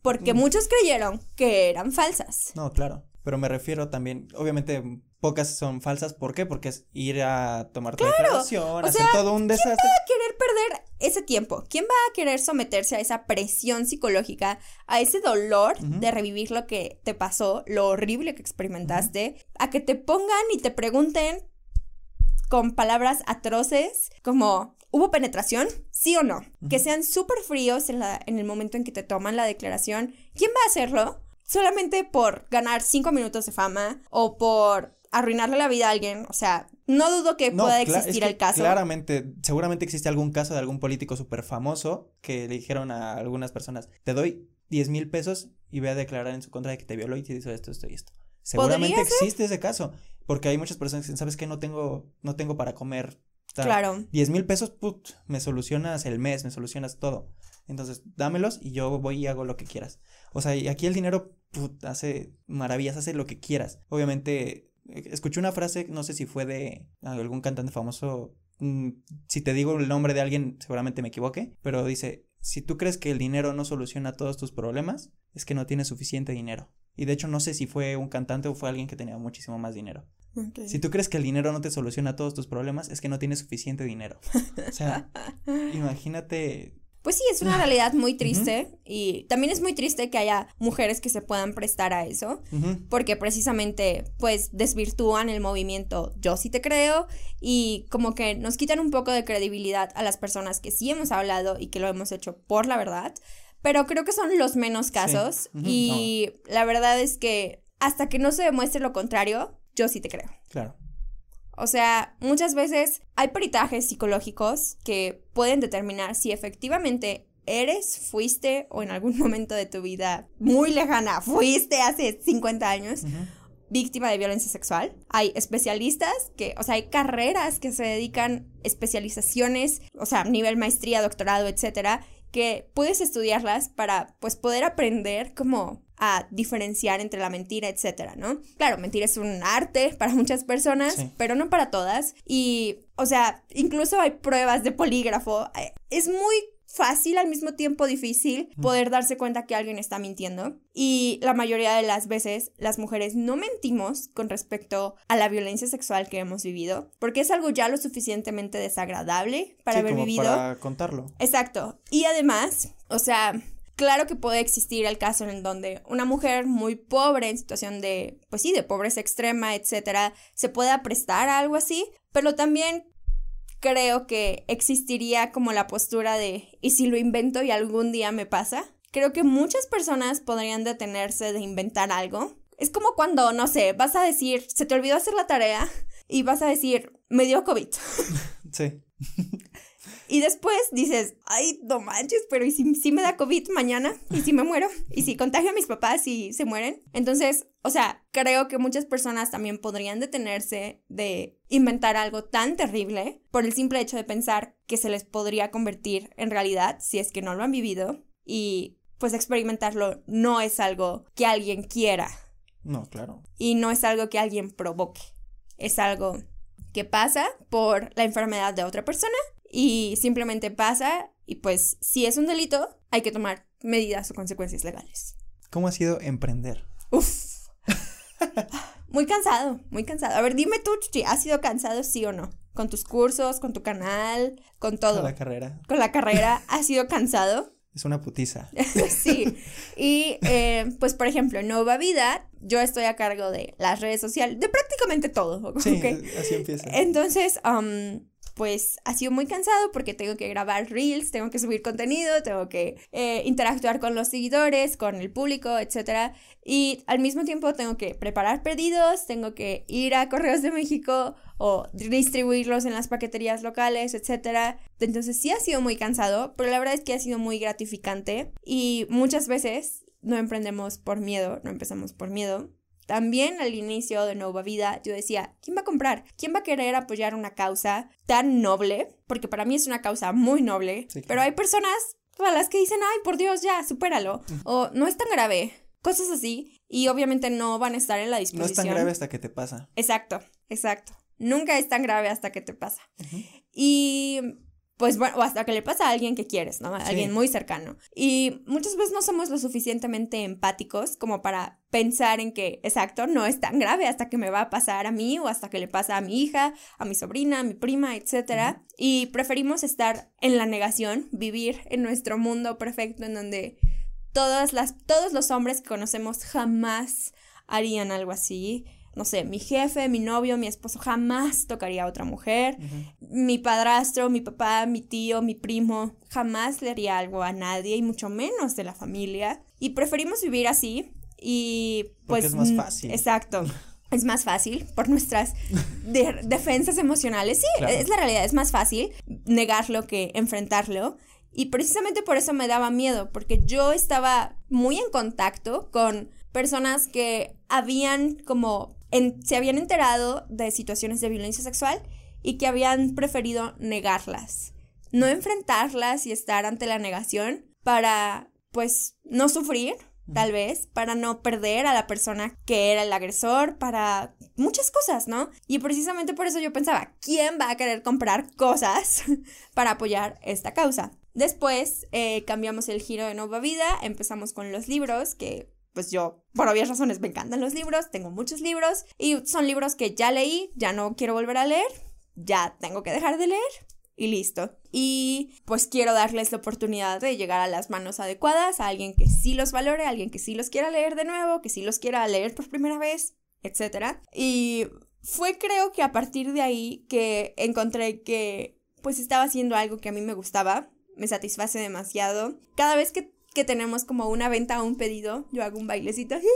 Porque muchos creyeron que eran falsas. No, claro. Pero me refiero también, obviamente, pocas son falsas. ¿Por qué? Porque es ir a tomar tu declaración, hacer todo un desastre. ¿Quién va a querer perder ese tiempo? ¿Quién va a querer someterse a esa presión psicológica, a ese dolor de revivir lo que te pasó, lo horrible que experimentaste, a que te pongan y te pregunten con palabras atroces como ¿Hubo penetración? ¿Sí o no? Que sean súper fríos en, la, en el momento en que te toman la declaración. ¿Quién va a hacerlo? Solamente por ganar cinco minutos de fama o por arruinarle la vida a alguien. O sea, no dudo que pueda existir el caso. Claramente, seguramente existe algún caso de algún político súper famoso que le dijeron a algunas personas, te doy 10 mil pesos y voy a declarar en su contra de que te violó y te hizo esto, esto y esto. Seguramente existe ese caso, porque hay muchas personas que dicen, ¿sabes qué? No tengo, no tengo para comer. Claro. 10 mil pesos, put, me solucionas el mes, me solucionas todo. Entonces, dámelos y yo voy y hago lo que quieras. O sea, y aquí el dinero put, hace maravillas, hace lo que quieras. Obviamente, escuché una frase, no sé si fue de algún cantante famoso, mm, si te digo el nombre de alguien seguramente me equivoque, pero dice, si tú crees que el dinero no soluciona todos tus problemas, es que no tienes suficiente dinero. Y de hecho no sé si fue un cantante o fue alguien que tenía muchísimo más dinero. Si tú crees que el dinero no te soluciona todos tus problemas, es que no tienes suficiente dinero. O sea, [LAUGHS] imagínate pues sí, es una realidad muy triste y también es muy triste que haya mujeres que se puedan prestar a eso, porque precisamente pues desvirtúan el movimiento Yo sí te creo y como que nos quitan un poco de credibilidad a las personas que sí hemos hablado y que lo hemos hecho por la verdad, pero creo que son los menos casos y la verdad es que hasta que no se demuestre lo contrario, yo sí te creo. Claro. O sea, muchas veces hay peritajes psicológicos que pueden determinar si efectivamente eres, fuiste o en algún [LAUGHS] momento de tu vida muy lejana, fuiste hace 50 años. víctima de violencia sexual. Hay especialistas que, o sea, hay carreras que se dedican especializaciones, o sea, nivel maestría, doctorado, etcétera, que puedes estudiarlas para pues poder aprender como a diferenciar entre la mentira, etcétera, ¿no? Claro, mentir es un arte [LAUGHS] para muchas personas, pero no para todas. Y, o sea, incluso hay pruebas de polígrafo. Eh, es muy fácil, al mismo tiempo difícil, poder darse cuenta que alguien está mintiendo. Y la mayoría de las veces las mujeres no mentimos con respecto a la violencia sexual que hemos vivido, porque es algo ya lo suficientemente desagradable para haber vivido. Para contarlo. Exacto. Y además, o sea, Claro que puede existir el caso en donde una mujer muy pobre, en situación de, pues sí, de pobreza extrema, etcétera, se pueda prestar a algo así, pero también creo que existiría como la postura de, ¿y si lo invento y algún día me pasa? Creo que muchas personas podrían detenerse de inventar algo. Es como cuando, no sé, vas a decir, se te olvidó hacer la tarea y vas a decir, me dio COVID. [LAUGHS] Sí. [LAUGHS] Y después dices, ay, no manches, pero ¿y si, me da COVID mañana? ¿Y si me muero? ¿Y si contagio a mis papás y se mueren? Entonces, o sea, creo que muchas personas también podrían detenerse de inventar algo tan terrible por el simple hecho de pensar que se les podría convertir en realidad si es que no lo han vivido y pues experimentarlo no es algo que alguien quiera. No, claro. Y no es algo que alguien provoque. Es algo que pasa por la enfermedad de otra persona y simplemente pasa y pues si es un delito hay que tomar medidas o consecuencias legales. ¿Cómo ha sido emprender? Uf. muy cansado, muy cansado. A ver, dime tú, Chuchi, ¿has sido cansado sí o no? Con tus cursos, con tu canal, con todo. Con la carrera. Con la carrera, ¿has sido cansado? Es una putiza. [LAUGHS] sí. Y eh, pues, por ejemplo, en Nova Vida, yo estoy a cargo de las redes sociales, de prácticamente todo. Sí, [LAUGHS] así empieza. Entonces, um, pues ha sido muy cansado porque tengo que grabar reels, tengo que subir contenido, tengo que eh, interactuar con los seguidores, con el público, etc. Y al mismo tiempo tengo que preparar pedidos, tengo que ir a Correos de México o distribuirlos en las paqueterías locales, etc. Entonces sí ha sido muy cansado, pero la verdad es que ha sido muy gratificante y muchas veces no emprendemos por miedo, no empezamos por miedo, también al inicio de Nueva Vida yo decía, ¿quién va a comprar? ¿Quién va a querer apoyar una causa tan noble? Porque para mí es una causa muy noble, pero hay personas a las que dicen, ay, por Dios, ya, supéralo. O no es tan grave. Cosas así. Y obviamente no van a estar en la disposición. No es tan grave hasta que te pasa. Exacto, exacto. Nunca es tan grave hasta que te pasa. Y pues bueno, o hasta que le pasa a alguien que quieres, ¿no? A alguien muy cercano. Y muchas veces no somos lo suficientemente empáticos como para pensar en que, exacto, no es tan grave hasta que me va a pasar a mí o hasta que le pasa a mi hija, a mi sobrina, a mi prima, etc. Y preferimos estar en la negación, vivir en nuestro mundo perfecto en donde todas las, todos los hombres que conocemos jamás harían algo así no sé, mi jefe, mi novio, mi esposo jamás tocaría a otra mujer, mi padrastro, mi papá, mi tío, mi primo, jamás le haría algo a nadie y mucho menos de la familia. Y preferimos vivir así y pues... es más fácil. Exacto. [LAUGHS] Es más fácil por nuestras defensas emocionales. Sí, es la realidad, es más fácil negarlo que enfrentarlo. Y precisamente por eso me daba miedo, porque yo estaba muy en contacto con personas que habían como se habían enterado de situaciones de violencia sexual y que habían preferido negarlas, no enfrentarlas y estar ante la negación para, pues, no sufrir, tal vez, para no perder a la persona que era el agresor, para muchas cosas, ¿no? Y precisamente por eso yo pensaba, ¿quién va a querer comprar cosas [LAUGHS] para apoyar esta causa? Después eh, cambiamos el giro de Nueva Vida, empezamos con los libros, que pues yo, por obvias razones, me encantan los libros, tengo muchos libros y son libros que ya leí, ya no quiero volver a leer, ya tengo que dejar de leer y listo. Y pues quiero darles la oportunidad de llegar a las manos adecuadas, a alguien que sí los valore, a alguien que sí los quiera leer de nuevo, que sí los quiera leer por primera vez, etc. Y fue creo que a partir de ahí que encontré que pues estaba haciendo algo que a mí me gustaba, me satisface demasiado. Cada vez que que tenemos como una venta o un pedido, yo hago un bailecito. [LAUGHS]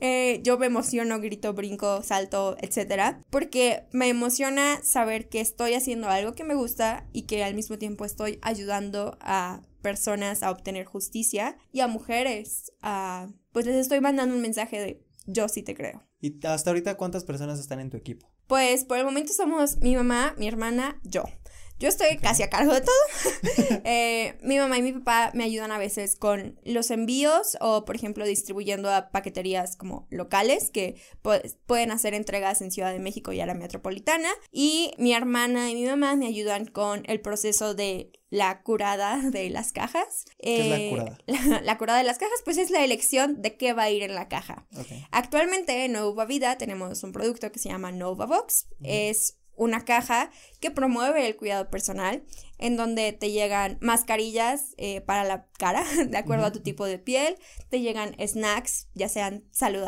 Eh, yo me emociono, grito, brinco, salto, etcétera, porque me emociona saber que estoy haciendo algo que me gusta y que al mismo tiempo estoy ayudando a personas a obtener justicia y a mujeres a pues les estoy mandando un mensaje de yo sí te creo. ¿Y hasta ahorita cuántas personas están en tu equipo? Pues por el momento somos mi mamá, mi hermana, yo. Yo estoy casi a cargo de todo. [LAUGHS] Eh, mi mamá y mi papá me ayudan a veces con los envíos o, por ejemplo, distribuyendo a paqueterías como locales que pueden hacer entregas en Ciudad de México y a la metropolitana. Y mi hermana y mi mamá me ayudan con el proceso de la curada de las cajas. ¿Qué es la eh, curada? [LAUGHS] La, curada de las cajas, pues es la elección de qué va a ir en la caja. Actualmente en Nova Vida tenemos un producto que se llama Nova Box. Es una caja que promueve el cuidado personal, en donde te llegan mascarillas eh, para la cara, [LAUGHS] de acuerdo a tu tipo de piel, te llegan snacks, ya sean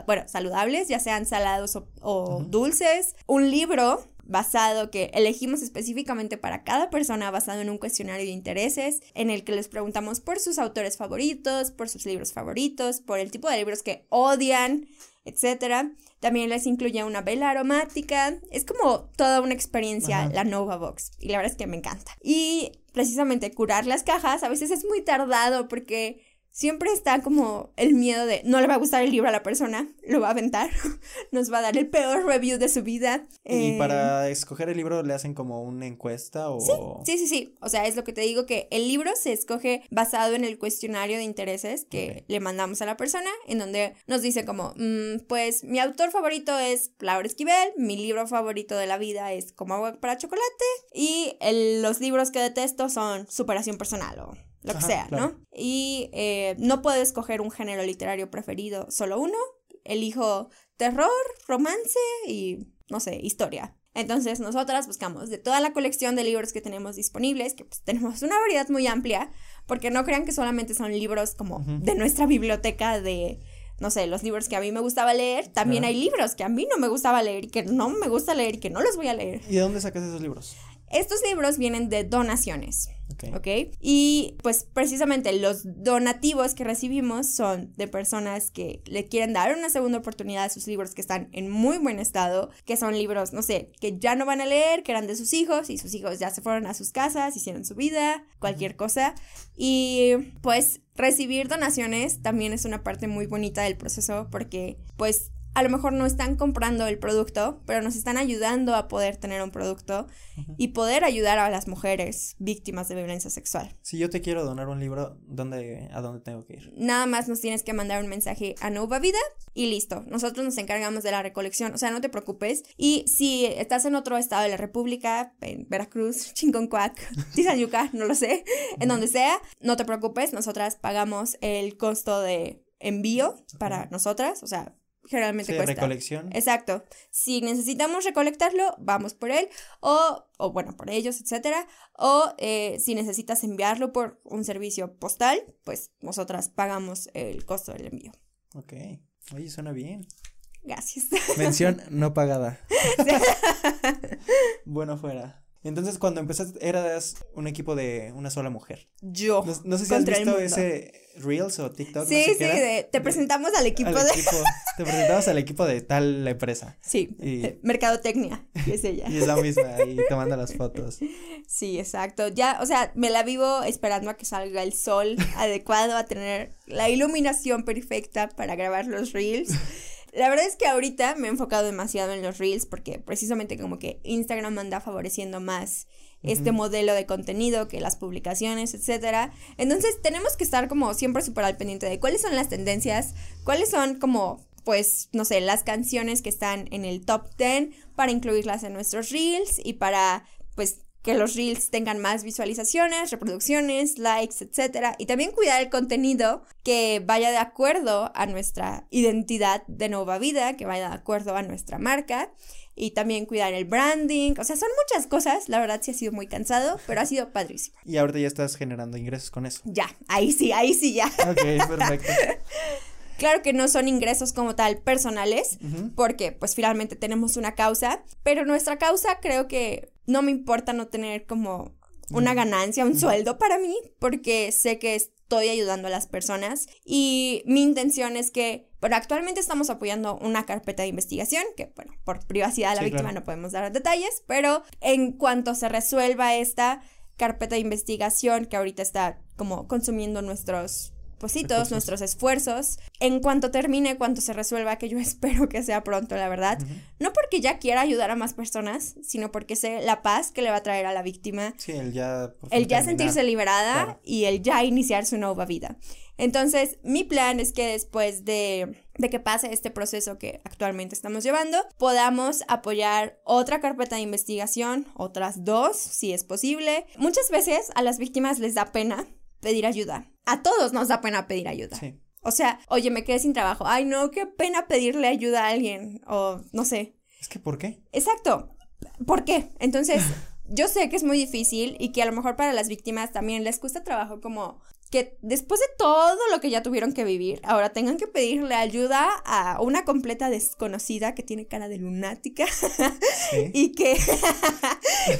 bueno, saludables, ya sean salados o, dulces, un libro basado que elegimos específicamente para cada persona basado en un cuestionario de intereses en el que les preguntamos por sus autores favoritos, por sus libros favoritos, por el tipo de libros que odian, etcétera. También les incluye una vela aromática. Es como toda una experiencia la Nova Box. Y la verdad es que me encanta. Y precisamente curar las cajas a veces es muy tardado porque siempre está como el miedo de no le va a gustar el libro a la persona, lo va a aventar, [LAUGHS] nos va a dar el peor review de su vida. Y Eh, para escoger el libro le hacen como una encuesta o... Sí, sí, sí. O sea, es lo que te digo que el libro se escoge basado en el cuestionario de intereses que le mandamos a la persona, en donde nos dice como, "Mm, pues mi autor favorito es Laura Esquivel, mi libro favorito de la vida es Como agua para chocolate y el- los libros que detesto son Superación personal o lo que sea, claro. ¿no? Y eh, no puedo escoger un género literario preferido, solo uno. Elijo terror, romance y, no sé, historia. Entonces nosotras buscamos de toda la colección de libros que tenemos disponibles, que pues tenemos una variedad muy amplia, porque no crean que solamente son libros como de nuestra biblioteca de, no sé, los libros que a mí me gustaba leer, también Claro. hay libros que a mí no me gustaba leer y que no me gusta leer y que no los voy a leer. ¿Y de dónde sacas esos libros? Estos libros vienen de donaciones. Ok. ¿ok? Y pues precisamente los donativos que recibimos son de personas que le quieren dar una segunda oportunidad a sus libros que están en muy buen estado, que son libros, no sé, que ya no van a leer, que eran de sus hijos y sus hijos ya se fueron a sus casas, hicieron su vida, cualquier cosa. Y pues recibir donaciones también es una parte muy bonita del proceso porque pues a lo mejor no están comprando el producto, pero nos están ayudando a poder tener un producto y poder ayudar a las mujeres víctimas de violencia sexual. Si yo te quiero donar un libro, ¿dónde, ¿a dónde tengo que ir? Nada más nos tienes que mandar un mensaje a Nova Vida y listo. Nosotros nos encargamos de la recolección, o sea, no te preocupes. Y si estás en otro estado de la República, en Veracruz, [LAUGHS] Chinconcuac, [LAUGHS] Tizayuca, no lo sé, en donde sea, no te preocupes, nosotras pagamos el costo de envío para nosotras, o sea, generalmente Sí, cuesta. recolección. Exacto. Si necesitamos recolectarlo, vamos por él. O, o bueno, por ellos, etcétera. O eh, si necesitas enviarlo por un servicio postal, pues nosotras pagamos el costo del envío. Ok. Oye, suena bien. Gracias. Mención no pagada. [LAUGHS] bueno, fuera. Entonces, cuando empezaste, eras un equipo de una sola mujer. Yo. No, no sé si has visto ese Reels o TikTok. no Sí, sé sí, de- te presentamos al equipo al de. equipo- [LAUGHS] te presentabas al equipo de tal empresa. Sí, Y- mercadotecnia, que es ella. [LAUGHS] Y es la misma, y te manda las fotos. Sí, exacto. Ya, o sea, me la vivo esperando a que salga el sol adecuado, a tener la iluminación perfecta para grabar los reels. La verdad es que ahorita me he enfocado demasiado en los reels porque precisamente como que Instagram anda favoreciendo más este modelo de contenido que las publicaciones, etcétera. Entonces tenemos que estar como siempre súper al pendiente de cuáles son las tendencias, cuáles son como pues, no sé, las canciones que están en el top 10 para incluirlas en nuestros reels y para, pues, que los reels tengan más visualizaciones, reproducciones, likes, etcétera. Y también cuidar el contenido que vaya de acuerdo a nuestra identidad de Nova Vida, que vaya de acuerdo a nuestra marca. Y también cuidar el branding. O sea, son muchas cosas. La verdad sí ha sido muy cansado, pero ha sido padrísimo. Y ahorita ya estás generando ingresos con eso. Ya, ahí sí, ahí sí ya. Ok, perfecto. [LAUGHS] Claro que no son ingresos como tal personales, porque pues finalmente tenemos una causa, pero nuestra causa creo que no me importa no tener como una Mm. ganancia, un sueldo para mí, porque sé que estoy ayudando a las personas y mi intención es que, bueno, actualmente estamos apoyando una carpeta de investigación, que bueno, por privacidad de la Sí, víctima claro. no podemos dar detalles, pero en cuanto se resuelva esta carpeta de investigación que ahorita está como consumiendo nuestros positos, Recursos. nuestros esfuerzos. En cuanto termine, cuanto se resuelva, que yo [LAUGHS] espero que sea pronto, la verdad. Ujú. No porque ya quiera ayudar a más personas, sino porque sé la paz que le va a traer a la víctima, Sí, el ya. el ya terminar. sentirse liberada Claro. y el ya iniciar su nueva vida. Entonces, mi plan es que después de, de que pase este proceso que actualmente estamos llevando, podamos apoyar otra carpeta de investigación, otras dos, si es posible. Muchas veces a las víctimas les da pena pedir ayuda. A todos nos da pena pedir ayuda. Sí. O sea, oye, me quedé sin trabajo. Ay, no, qué pena pedirle ayuda a alguien. O no sé. Es que, ¿por qué? Exacto. ¿Por qué? Entonces, [LAUGHS] yo sé que es muy difícil y que a lo mejor para las víctimas también les cuesta trabajo como que después de todo lo que ya tuvieron que vivir, ahora tengan que pedirle ayuda a una completa desconocida que tiene cara de lunática Sí. [LAUGHS] y que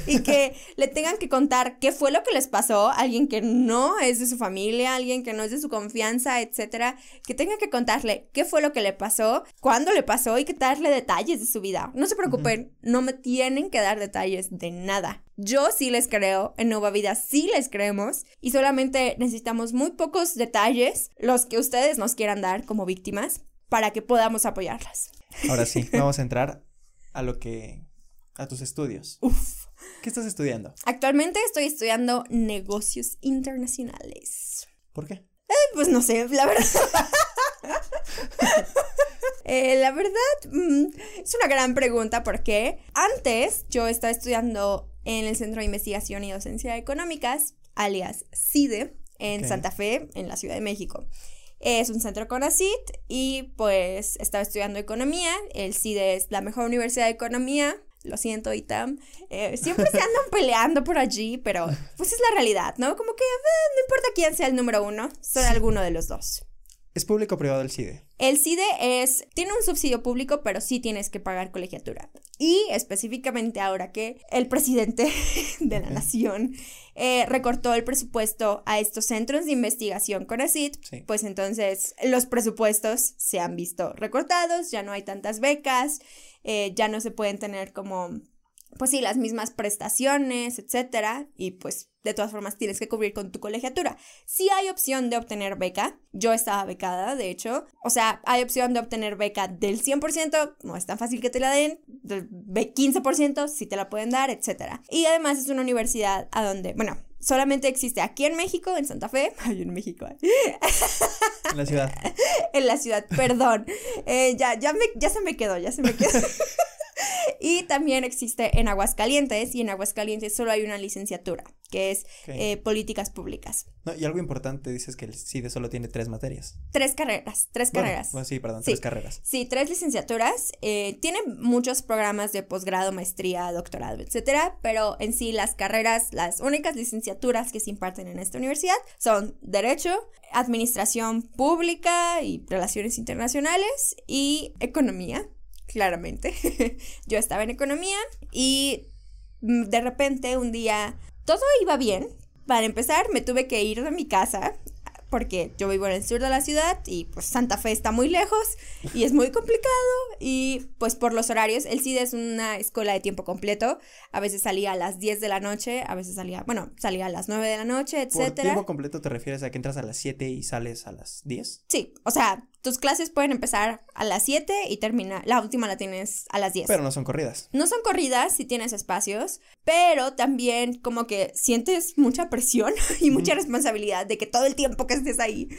y que le tengan que contar qué fue lo que les pasó, alguien que no es de su familia, alguien que no es de su confianza, etcétera, que tenga que contarle qué fue lo que le pasó, cuándo le pasó y que darle detalles de su vida. No se preocupen, no me tienen que dar detalles de nada. Yo sí les creo, en Nueva Vida sí les creemos y solamente necesitamos damos muy pocos detalles, los que ustedes nos quieran dar como víctimas, para que podamos apoyarlas. Ahora sí, [LAUGHS] vamos a entrar a lo que a tus estudios. Uf. ¿Qué estás estudiando? Actualmente estoy estudiando negocios internacionales. ¿Por qué? Eh, pues no sé, la verdad. [LAUGHS] Eh, la verdad, mm, es una gran pregunta porque antes yo estaba estudiando en el Centro de Investigación y Docencia Económicas, alias CIDE, en Santa Fe, en la Ciudad de México. Es un centro CONACIT y pues estaba estudiando economía. El CIDE es la mejor universidad de economía. Lo siento, Itam. Eh, siempre se andan [LAUGHS] peleando por allí, pero pues es la realidad, ¿no? Como que eh, no importa quién sea el número uno, son alguno de los dos. ¿Es público o privado el CIDE? El CIDE es, tiene un subsidio público, pero sí tienes que pagar colegiatura. Y específicamente ahora que el presidente [LAUGHS] de la nación eh, recortó el presupuesto a estos centros de investigación con ACID, pues entonces los presupuestos se han visto recortados, ya no hay tantas becas, eh, ya no se pueden tener como pues sí, las mismas prestaciones, etcétera, y pues de todas formas tienes que cubrir con tu colegiatura. Si hay opción de obtener beca, yo estaba becada, de hecho, o sea, hay opción de obtener beca del 100%, no es tan fácil que te la den, del 15% si te la pueden dar, etcétera. Y además es una universidad a donde, bueno, solamente existe aquí en México, en Santa Fe, [LAUGHS] ay, en México, en la ciudad. [LAUGHS] en la ciudad, perdón, eh, ya, ya, me, ya se me quedó, ya se me quedó. [LAUGHS] [LAUGHS] y también existe en Aguascalientes y en Aguascalientes solo hay una licenciatura, que es eh, políticas públicas. No, y algo importante, dices que el CIDE solo tiene tres materias. Tres carreras, tres carreras. Bueno, sí, perdón, tres carreras. Sí, tres licenciaturas. Eh, tiene muchos programas de posgrado, maestría, doctorado, etcétera, pero en sí las carreras, las únicas licenciaturas que se imparten en esta universidad son Derecho, Administración Pública y Relaciones Internacionales y Economía claramente. [LAUGHS] yo estaba en economía y mm, de repente un día todo iba bien. Para empezar, me tuve que ir de mi casa porque yo vivo en el sur de la ciudad y pues Santa Fe está muy lejos y es muy complicado y pues por los horarios, el CIDE es una escuela de tiempo completo, a veces salía a las 10 de la noche, a veces salía, bueno, salía a las 9 de la noche, etcétera. ¿Por tiempo completo te refieres a que entras a las 7 y sales a las 10? Sí, o sea, tus clases pueden empezar a las 7 y terminar, la última la tienes a las 10. Pero no son corridas. No son corridas si tienes espacios, pero también como que sientes mucha presión [LAUGHS] y mucha responsabilidad de que todo el tiempo que estés ahí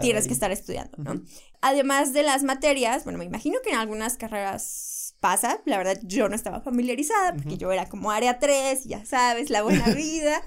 tienes que estar estudiando, ¿no? Además de las materias, bueno, me imagino que en algunas carreras pasa, la verdad yo no estaba familiarizada porque yo era como área 3, ya sabes, la buena [LAUGHS] vida,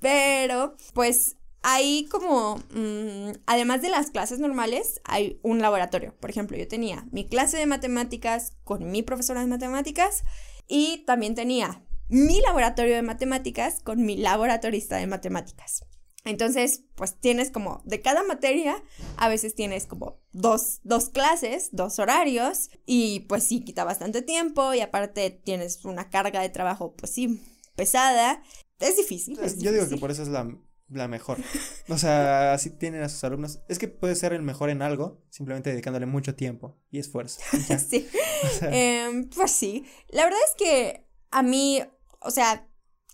pero pues hay como, mm, además de las clases normales, hay un laboratorio. Por ejemplo, yo tenía mi clase de matemáticas con mi profesora de matemáticas y también tenía mi laboratorio de matemáticas con mi laboratorista de matemáticas. Entonces, pues tienes como de cada materia, a veces tienes como dos, dos clases, dos horarios, y pues sí, quita bastante tiempo, y aparte tienes una carga de trabajo, pues sí, pesada. Es difícil. Yo digo que por eso es la, la mejor. O sea, así tienen a sus alumnos. Es que puede ser el mejor en algo, simplemente dedicándole mucho tiempo y esfuerzo. [LAUGHS] sí. Em, pues sí. La verdad es que a mí, o sea,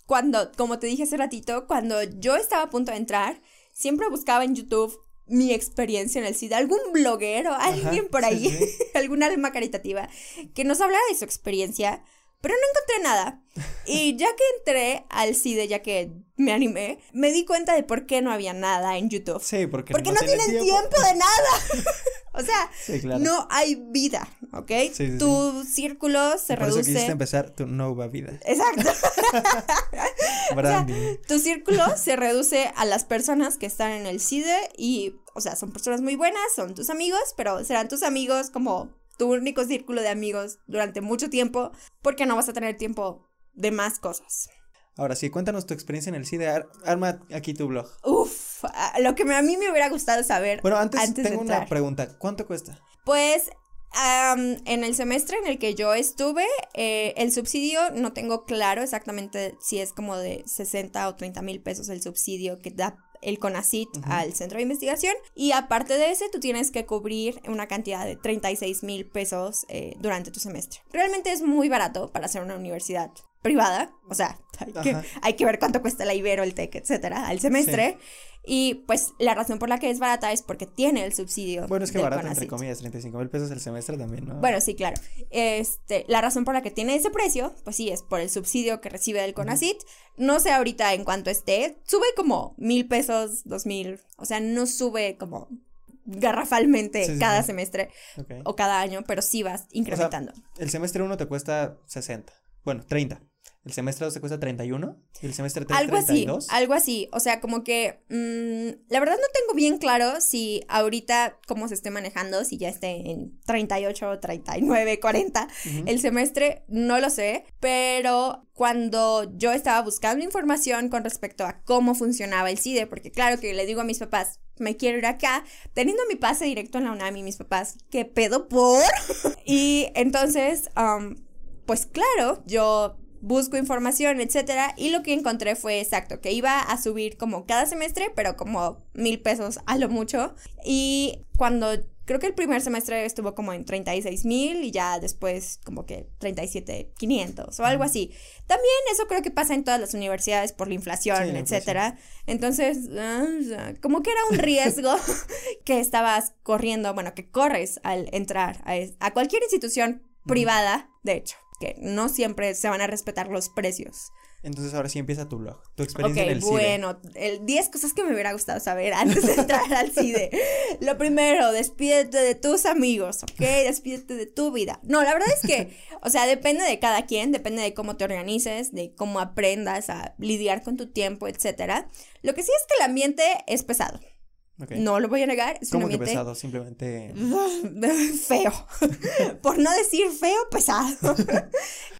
cuando, como te dije hace ratito, cuando yo estaba a punto de entrar, siempre buscaba en YouTube mi experiencia en el SIDA, algún bloguero, alguien por ahí, [LAUGHS] alguna alma caritativa, que nos hablara de su experiencia, pero no encontré nada. Y ya que entré al CIDE, ya que me animé, me di cuenta de por qué no había nada en YouTube. Sí, porque, porque no, tienen tiempo. de nada. [LAUGHS] o sea, no hay vida, ¿ok? tu círculo se por reduce. Eso empezar tu nueva vida. Exacto. [LAUGHS] tu círculo se reduce a las personas que están en el CIDE y, o sea, son personas muy buenas, son tus amigos, pero serán tus amigos como tu único círculo de amigos durante mucho tiempo porque no vas a tener tiempo de más cosas. Ahora sí, cuéntanos tu experiencia en el CIDE. arma aquí tu blog. Uf, lo que a mí me hubiera gustado saber. Bueno, antes, tengo una pregunta. ¿Cuánto cuesta? Pues en el semestre en el que yo estuve, eh, el subsidio no tengo claro exactamente si es como de 60 o 30 mil pesos el subsidio que da el CONACIT al centro de investigación. Y aparte de ese tú tienes que cubrir una cantidad de 36 mil pesos eh, durante tu semestre. Realmente es muy barato para ser una universidad privada, o sea, hay que, hay que, ver cuánto cuesta la Ibero, el TEC, etcétera, al semestre. Y pues la razón por la que es barata es porque tiene el subsidio. Bueno, es que barata, entre comillas, 35 mil pesos el semestre también, ¿no? Bueno, sí, claro. Este, la razón por la que tiene ese precio, pues sí, es por el subsidio que recibe del CONACIT. No sé ahorita en cuánto esté. Sube como mil pesos, dos mil. O sea, no sube como garrafalmente cada semestre o cada año, pero sí vas incrementando. el semestre uno te cuesta 60. Bueno, 30. ¿El semestre 2 te cuesta 31? ¿Y el semestre 3 algo 32? Así, algo así. O sea, como que mm, la verdad no tengo bien claro si ahorita cómo se esté manejando, si ya esté en 38, 39, 40 el semestre, no lo sé. Pero cuando yo estaba buscando información con respecto a cómo funcionaba el CIDE, porque claro que le digo a mis papás, me quiero ir acá, teniendo mi pase directo en la UNAM y mis papás, ¿qué pedo por? [LAUGHS] y entonces, um, pues claro, yo busco información, etcétera, y lo que encontré fue exacto, que iba a subir como cada semestre, pero como mil pesos a lo mucho. Y cuando creo que el primer semestre estuvo como en 36 mil y ya después como que 37 500 o algo así. También eso creo que pasa en todas las universidades por la inflación, etcétera. Entonces, ah, como que era un riesgo [LAUGHS] que estabas corriendo, bueno, que corres al entrar a, a cualquier institución privada, de hecho que no siempre se van a respetar los precios. Entonces ahora sí empieza tu blog, tu experiencia en el CIDE. bueno, el 10 cosas que me hubiera gustado saber antes de entrar al CIDE. Lo primero, despídete de tus amigos, ¿ok? Despídete de tu vida. No, la verdad es que, o sea, depende de cada quien, depende de cómo te organices, de cómo aprendas a lidiar con tu tiempo, etcétera. Lo que sí es que el ambiente es pesado. No lo voy a negar. Es ¿Cómo que pesado? Simplemente. [LAUGHS] feo. [LAUGHS] Por no decir feo, pesado. [LAUGHS]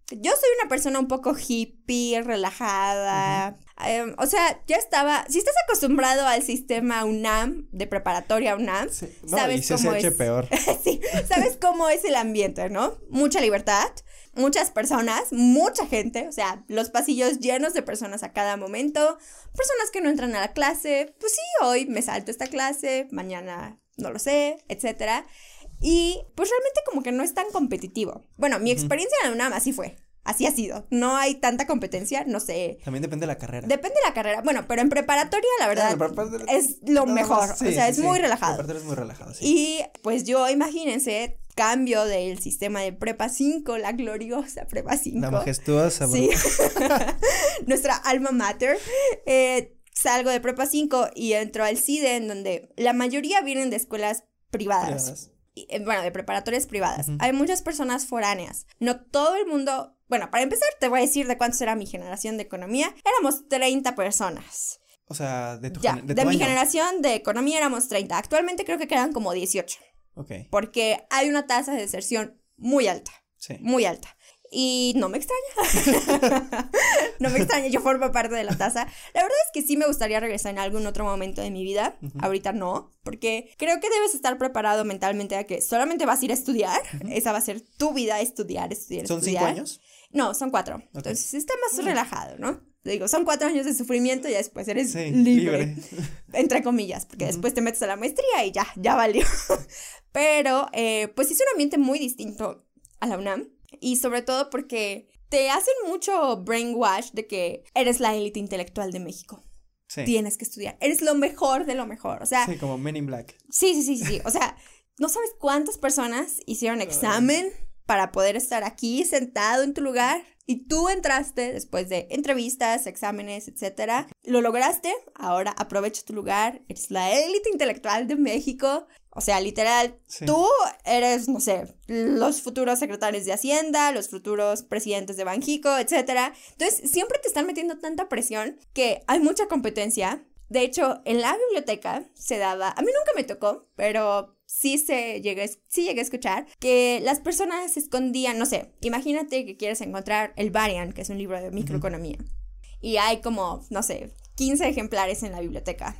Yo soy una persona un poco hippie, relajada. Em, o sea, ya estaba. Si estás acostumbrado al sistema UNAM, de preparatoria UNAM, sabes cómo es. peor. sí, sabes cómo es el ambiente, ¿no? Mucha libertad muchas personas, mucha gente, o sea, los pasillos llenos de personas a cada momento, personas que no entran a la clase, pues sí, hoy me salto esta clase, mañana no lo sé, etcétera. Y pues realmente como que no es tan competitivo. Bueno, mi experiencia en la UNAM así fue. Así ha sido. No hay tanta competencia, no sé. También depende de la carrera. Depende de la carrera. Bueno, pero en preparatoria, la verdad, es lo mejor. o sea, es muy relajado. Preparatoria es muy relajado, sí. Y pues yo, imagínense, cambio del sistema de prepa 5, la gloriosa prepa 5. La majestuosa. Sí. [LAUGHS] Nuestra alma mater. Eh, salgo de prepa 5 y entro al CIDE, en donde la mayoría vienen de escuelas privadas. Eh, bueno, de preparatorias privadas. Hay muchas personas foráneas. No todo el mundo bueno, para empezar, te voy a decir de cuántos era mi generación de economía. Éramos 30 personas. O sea, de tu, ya, de, mi generación de economía éramos 30. Actualmente creo que quedan como 18. Porque hay una tasa de deserción muy alta. Sí. Muy alta. Y no me extraña. [LAUGHS] no me extraña, yo formo parte de la tasa. La verdad es que sí me gustaría regresar en algún otro momento de mi vida. Ahorita no, porque creo que debes estar preparado mentalmente a que solamente vas a ir a estudiar. Esa va a ser tu vida, estudiar, estudiar, ¿Son cinco años? No, son cuatro. Entonces está más relajado, ¿no? Digo, son cuatro años de sufrimiento y después eres libre, [LAUGHS] entre comillas, porque después te metes a la maestría y ya, ya valió. [LAUGHS] Pero, eh, pues es un ambiente muy distinto a la UNAM y sobre todo porque te hacen mucho brainwash de que eres la élite intelectual de México. Sí. Tienes que estudiar. Eres lo mejor de lo mejor. O sea. Sí, como Men in Black. Sí, sí, sí, sí. O sea, [LAUGHS] no sabes cuántas personas hicieron examen para poder estar aquí sentado en tu lugar. Y tú entraste después de entrevistas, exámenes, etcétera. Lo lograste, ahora aprovecha tu lugar. Eres la élite intelectual de México. O sea, literal, tú eres, no sé, los futuros secretarios de Hacienda, los futuros presidentes de Banjico, etcétera. Entonces, siempre te están metiendo tanta presión que hay mucha competencia. De hecho, en la biblioteca se daba, a mí nunca me tocó, pero sí se llegué, sí llegué a escuchar que las personas se escondían, no sé, imagínate que quieres encontrar el Varian, que es un libro de microeconomía, y hay como, no sé, 15 ejemplares en la biblioteca.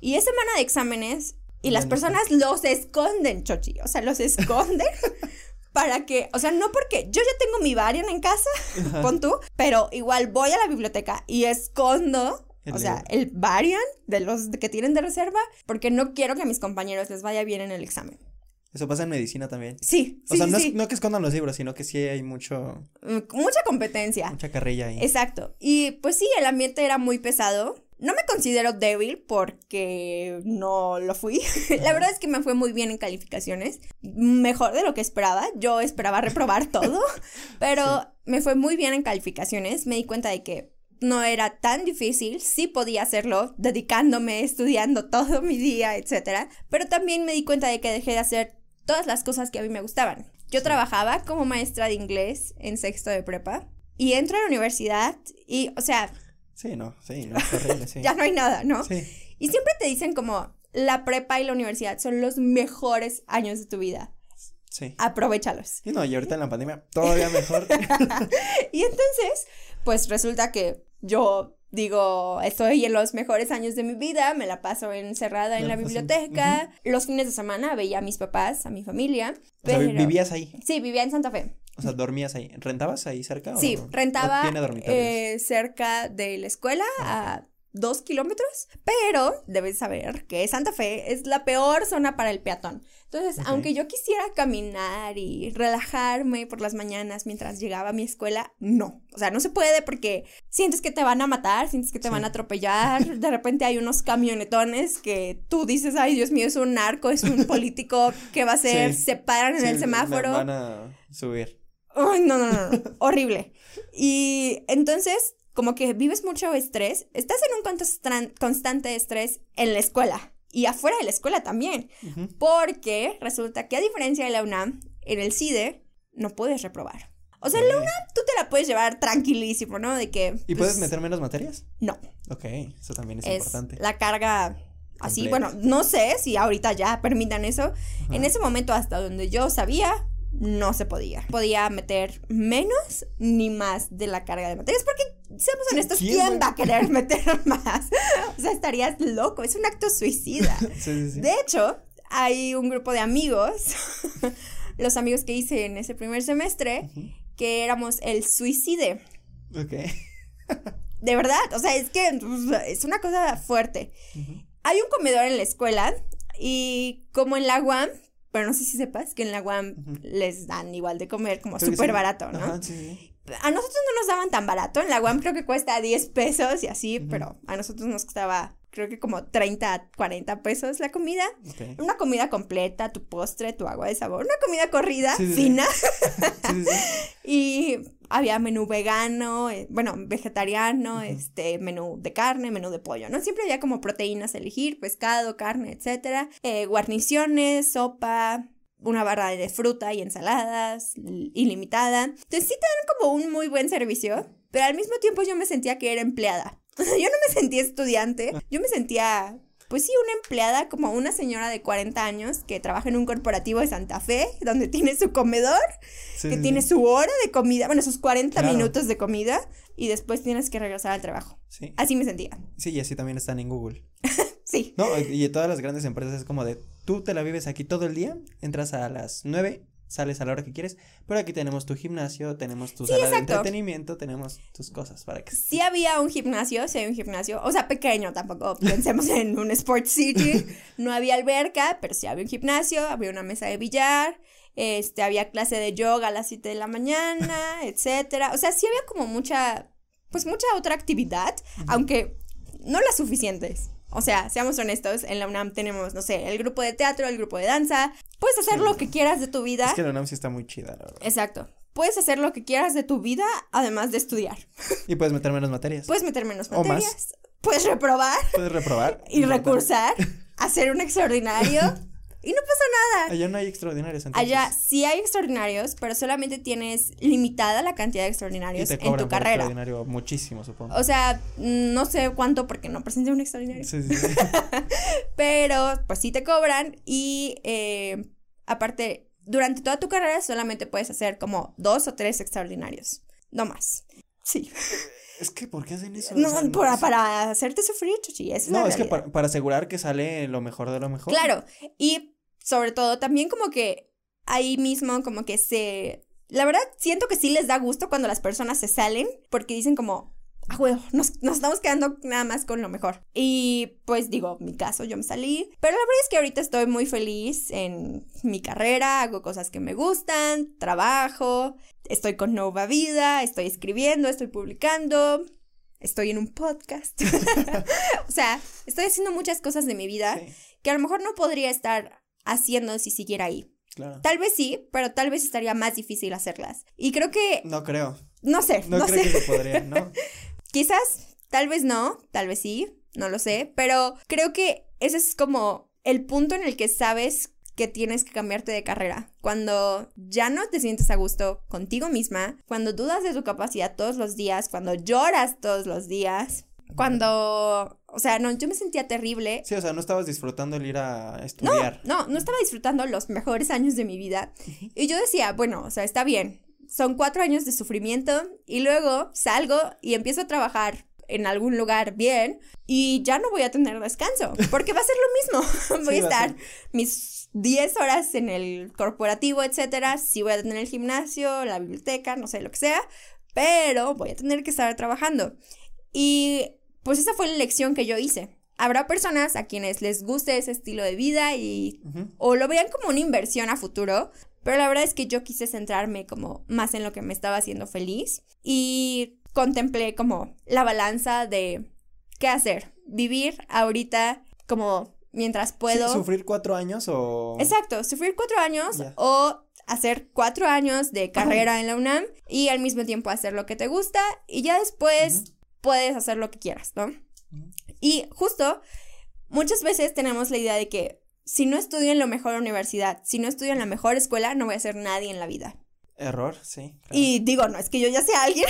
Y es semana de exámenes y las personas los esconden, Chochi. O sea, los esconden [LAUGHS] para que, o sea, no porque yo ya tengo mi Varian en casa, pon tú, pero igual voy a la biblioteca y escondo, o sea, el Varian de los que tienen de reserva, porque no quiero que a mis compañeros les vaya bien en el examen. Eso pasa en medicina también. Sí, sí. O sea, no, Es, no que escondan los libros, sino que sí hay mucho. Mm, mucha competencia. Mucha carrilla ahí. Exacto. Y pues sí, el ambiente era muy pesado. no me considero débil porque no lo fui. [LAUGHS] la verdad es que me fue muy bien en calificaciones, mejor de lo que esperaba. Yo esperaba reprobar [LAUGHS] todo, pero me fue muy bien en calificaciones. Me di cuenta de que no era tan difícil, sí podía hacerlo, dedicándome, estudiando todo mi día, etc. Pero también me di cuenta de que dejé de hacer todas las cosas que a mí me gustaban. Yo trabajaba como maestra de inglés en sexto de prepa y entro a la universidad y, o sea... Sí, no, sí, no, es horrible, sí. [LAUGHS] ya no hay nada, ¿no? Sí. Y siempre te dicen como la prepa y la universidad son los mejores años de tu vida. Sí. Aprovechalos. Y no, y ahorita en la pandemia todavía mejor. [LAUGHS] y entonces, pues resulta que yo digo, estoy en los mejores años de mi vida, me la paso encerrada en la biblioteca. Los fines de semana veía a mis papás, a mi familia. O sea, ¿vivías ahí? Sí, vivía en Santa Fe. O sea, ¿dormías ahí? ¿Rentabas ahí cerca? Sí, o, rentaba o tiene eh, cerca de la escuela a dos kilómetros, pero debes saber que Santa Fe es la peor zona para el peatón. Entonces, aunque yo quisiera caminar y relajarme por las mañanas mientras llegaba a mi escuela, no. O sea, no se puede porque sientes que te van a matar, sientes que te Sí. van a atropellar. [LAUGHS] De repente hay unos camionetones que tú dices, ay, Dios mío, es un narco, es un [LAUGHS] político, ¿qué va a hacer? Sí. Se paran en el semáforo. Van a subir. Ay, no, no, no, no, [LAUGHS] horrible. Y entonces, como que vives mucho estrés, estás en un constan- constante estrés en la escuela y afuera de la escuela también, Ujú. porque resulta que a diferencia de la UNAM, en el CIDE no puedes reprobar. O sea, la. UNAM tú te la puedes llevar tranquilísimo, ¿no? De que... ¿Y pues, puedes meter menos materias? No, Ok, eso también es, es importante. la carga así, bueno, no sé si ahorita ya permitan eso. En ese momento, hasta donde yo sabía, no se podía. Podía meter menos ni más de la carga de materias, porque, seamos honestos, ¿quién ¿quién, va- a querer [LAUGHS] meter más? O sea, estarías loco, es un acto suicida. [LAUGHS] Sí, sí, sí. De hecho, hay un grupo de amigos, [LAUGHS] los amigos que hice en ese primer semestre, que éramos el suicide. Ok. De verdad, o sea, es que pues, es una cosa fuerte. Hay un comedor en la escuela y como en la UAM, pero no sé si sepas que en la UAM les dan igual de comer como súper barato, ¿no? Ajá, sí, sí. A nosotros no nos daban tan barato, en la UAM creo que cuesta 10 pesos y así, pero a nosotros nos costaba creo que como 30, 40 pesos la comida. Una comida completa, tu postre, tu agua de sabor, una comida corrida, Sí, fina. [LAUGHS] Sí. [LAUGHS] Y había menú vegano, eh, bueno, vegetariano, este, menú de carne, menú de pollo, ¿no? Siempre había como proteínas a elegir, pescado, carne, etcétera. Eh, guarniciones, sopa, una barra de fruta y ensaladas, ilimitada. Entonces sí te dan como un muy buen servicio, pero al mismo tiempo yo me sentía que era empleada. [LAUGHS] Yo no me sentía estudiante, yo me sentía... Pues sí, una empleada como una señora de 40 años que trabaja en un corporativo de Santa Fe, donde tiene su comedor Sí, que sí, tiene sí. su hora de comida, bueno, sus 40 Claro. minutos de comida y después tienes que regresar al trabajo. Sí. Así me sentía. Sí, y así también están en Google. [LAUGHS] Sí. No, y todas las grandes empresas es como de, tú te la vives aquí todo el día, entras a las 9, sales a la hora que quieres, pero aquí tenemos tu gimnasio, tenemos tu Sí, sala de entretenimiento, tenemos tus cosas para que... Sí había un gimnasio, sí había un gimnasio, o sea, pequeño tampoco, pensemos en un Sport City, [LAUGHS] no había alberca, pero sí había un gimnasio, había una mesa de billar, este, había clase de yoga a las 7 de la mañana, [LAUGHS] etcétera, o sea, sí había como mucha, pues mucha otra actividad, aunque no las suficientes. O sea, seamos honestos, en la UNAM tenemos, no sé, el grupo de teatro, el grupo de danza, puedes hacer Sí. lo que quieras de tu vida. Es que la UNAM sí está muy chida, la verdad. Exacto. Puedes hacer lo que quieras de tu vida, además de estudiar. Y puedes meter menos materias. Puedes meter menos O más. puedes reprobar Puedes reprobar. y recursar, hacer un extraordinario [LAUGHS] y no pasa nada. Allá no hay extraordinarios, entonces. Allá sí hay extraordinarios, pero solamente tienes limitada la cantidad de y extraordinarios te en tu carrera. extraordinario muchísimo, supongo. O sea, no sé cuánto porque no presenté un extraordinario. Sí, sí, sí. [LAUGHS] Pero pues sí te cobran y eh, aparte, durante toda tu carrera solamente puedes hacer como dos o tres extraordinarios, no más. Sí. es que, ¿por qué hacen eso? No, O sea, para, es- para hacerte sufrir, chuchi, esa es la No, es que para asegurar que sale lo mejor de lo mejor. Claro, y sobre todo también como que ahí mismo como que se... La verdad siento que sí les da gusto cuando las personas se salen porque dicen como, ah, huevo, nos, nos estamos quedando nada más con lo mejor. Y pues digo, mi caso, yo me salí, pero la verdad es que ahorita estoy muy feliz en mi carrera, hago cosas que me gustan, trabajo, estoy con Nova Vida, estoy escribiendo, estoy publicando. estoy en un podcast. [LAUGHS] o sea, estoy haciendo muchas cosas de mi vida que a lo mejor no podría estar haciendo si siguiera ahí. Claro. Tal vez sí, pero tal vez estaría más difícil hacerlas. Y creo que... No creo. No sé. No, creo que se podría, ¿no? [LAUGHS] Quizás, tal vez no, tal vez sí, no lo sé, pero creo que ese es como el punto en el que sabes que tienes que cambiarte de carrera. Cuando ya no te sientes a gusto contigo misma, cuando dudas de tu capacidad todos los días, cuando lloras todos los días, cuando, o sea, no, yo me sentía terrible. Sí, o sea, no estabas disfrutando el ir a estudiar. No, no, no estaba disfrutando los mejores años de mi vida. Y yo decía, bueno, o sea, está bien, son cuatro años de sufrimiento y luego salgo y empiezo a trabajar en algún lugar bien y ya no voy a tener descanso, porque va a ser lo mismo. [LAUGHS] voy a estar mis 10 horas en el corporativo, etcétera, sí voy a tener el gimnasio, la biblioteca, no sé, lo que sea, pero voy a tener que estar trabajando. Y pues esa fue la lección que yo hice. Habrá personas a quienes les guste ese estilo de vida y o lo vean como una inversión a futuro, pero la verdad es que yo quise centrarme como más en lo que me estaba haciendo feliz y contemplé como la balanza de qué hacer. Vivir ahorita como mientras puedo. ¿Sufrir cuatro años o...? Exacto, sufrir cuatro años o hacer cuatro años de carrera en la UNAM y al mismo tiempo hacer lo que te gusta y ya después puedes hacer lo que quieras, ¿no? Y justo, muchas veces tenemos la idea de que si no estudio en la mejor universidad, si no estudio en la mejor escuela, no voy a ser nadie en la vida. Error, sí. Y digo, no es que yo ya sea alguien,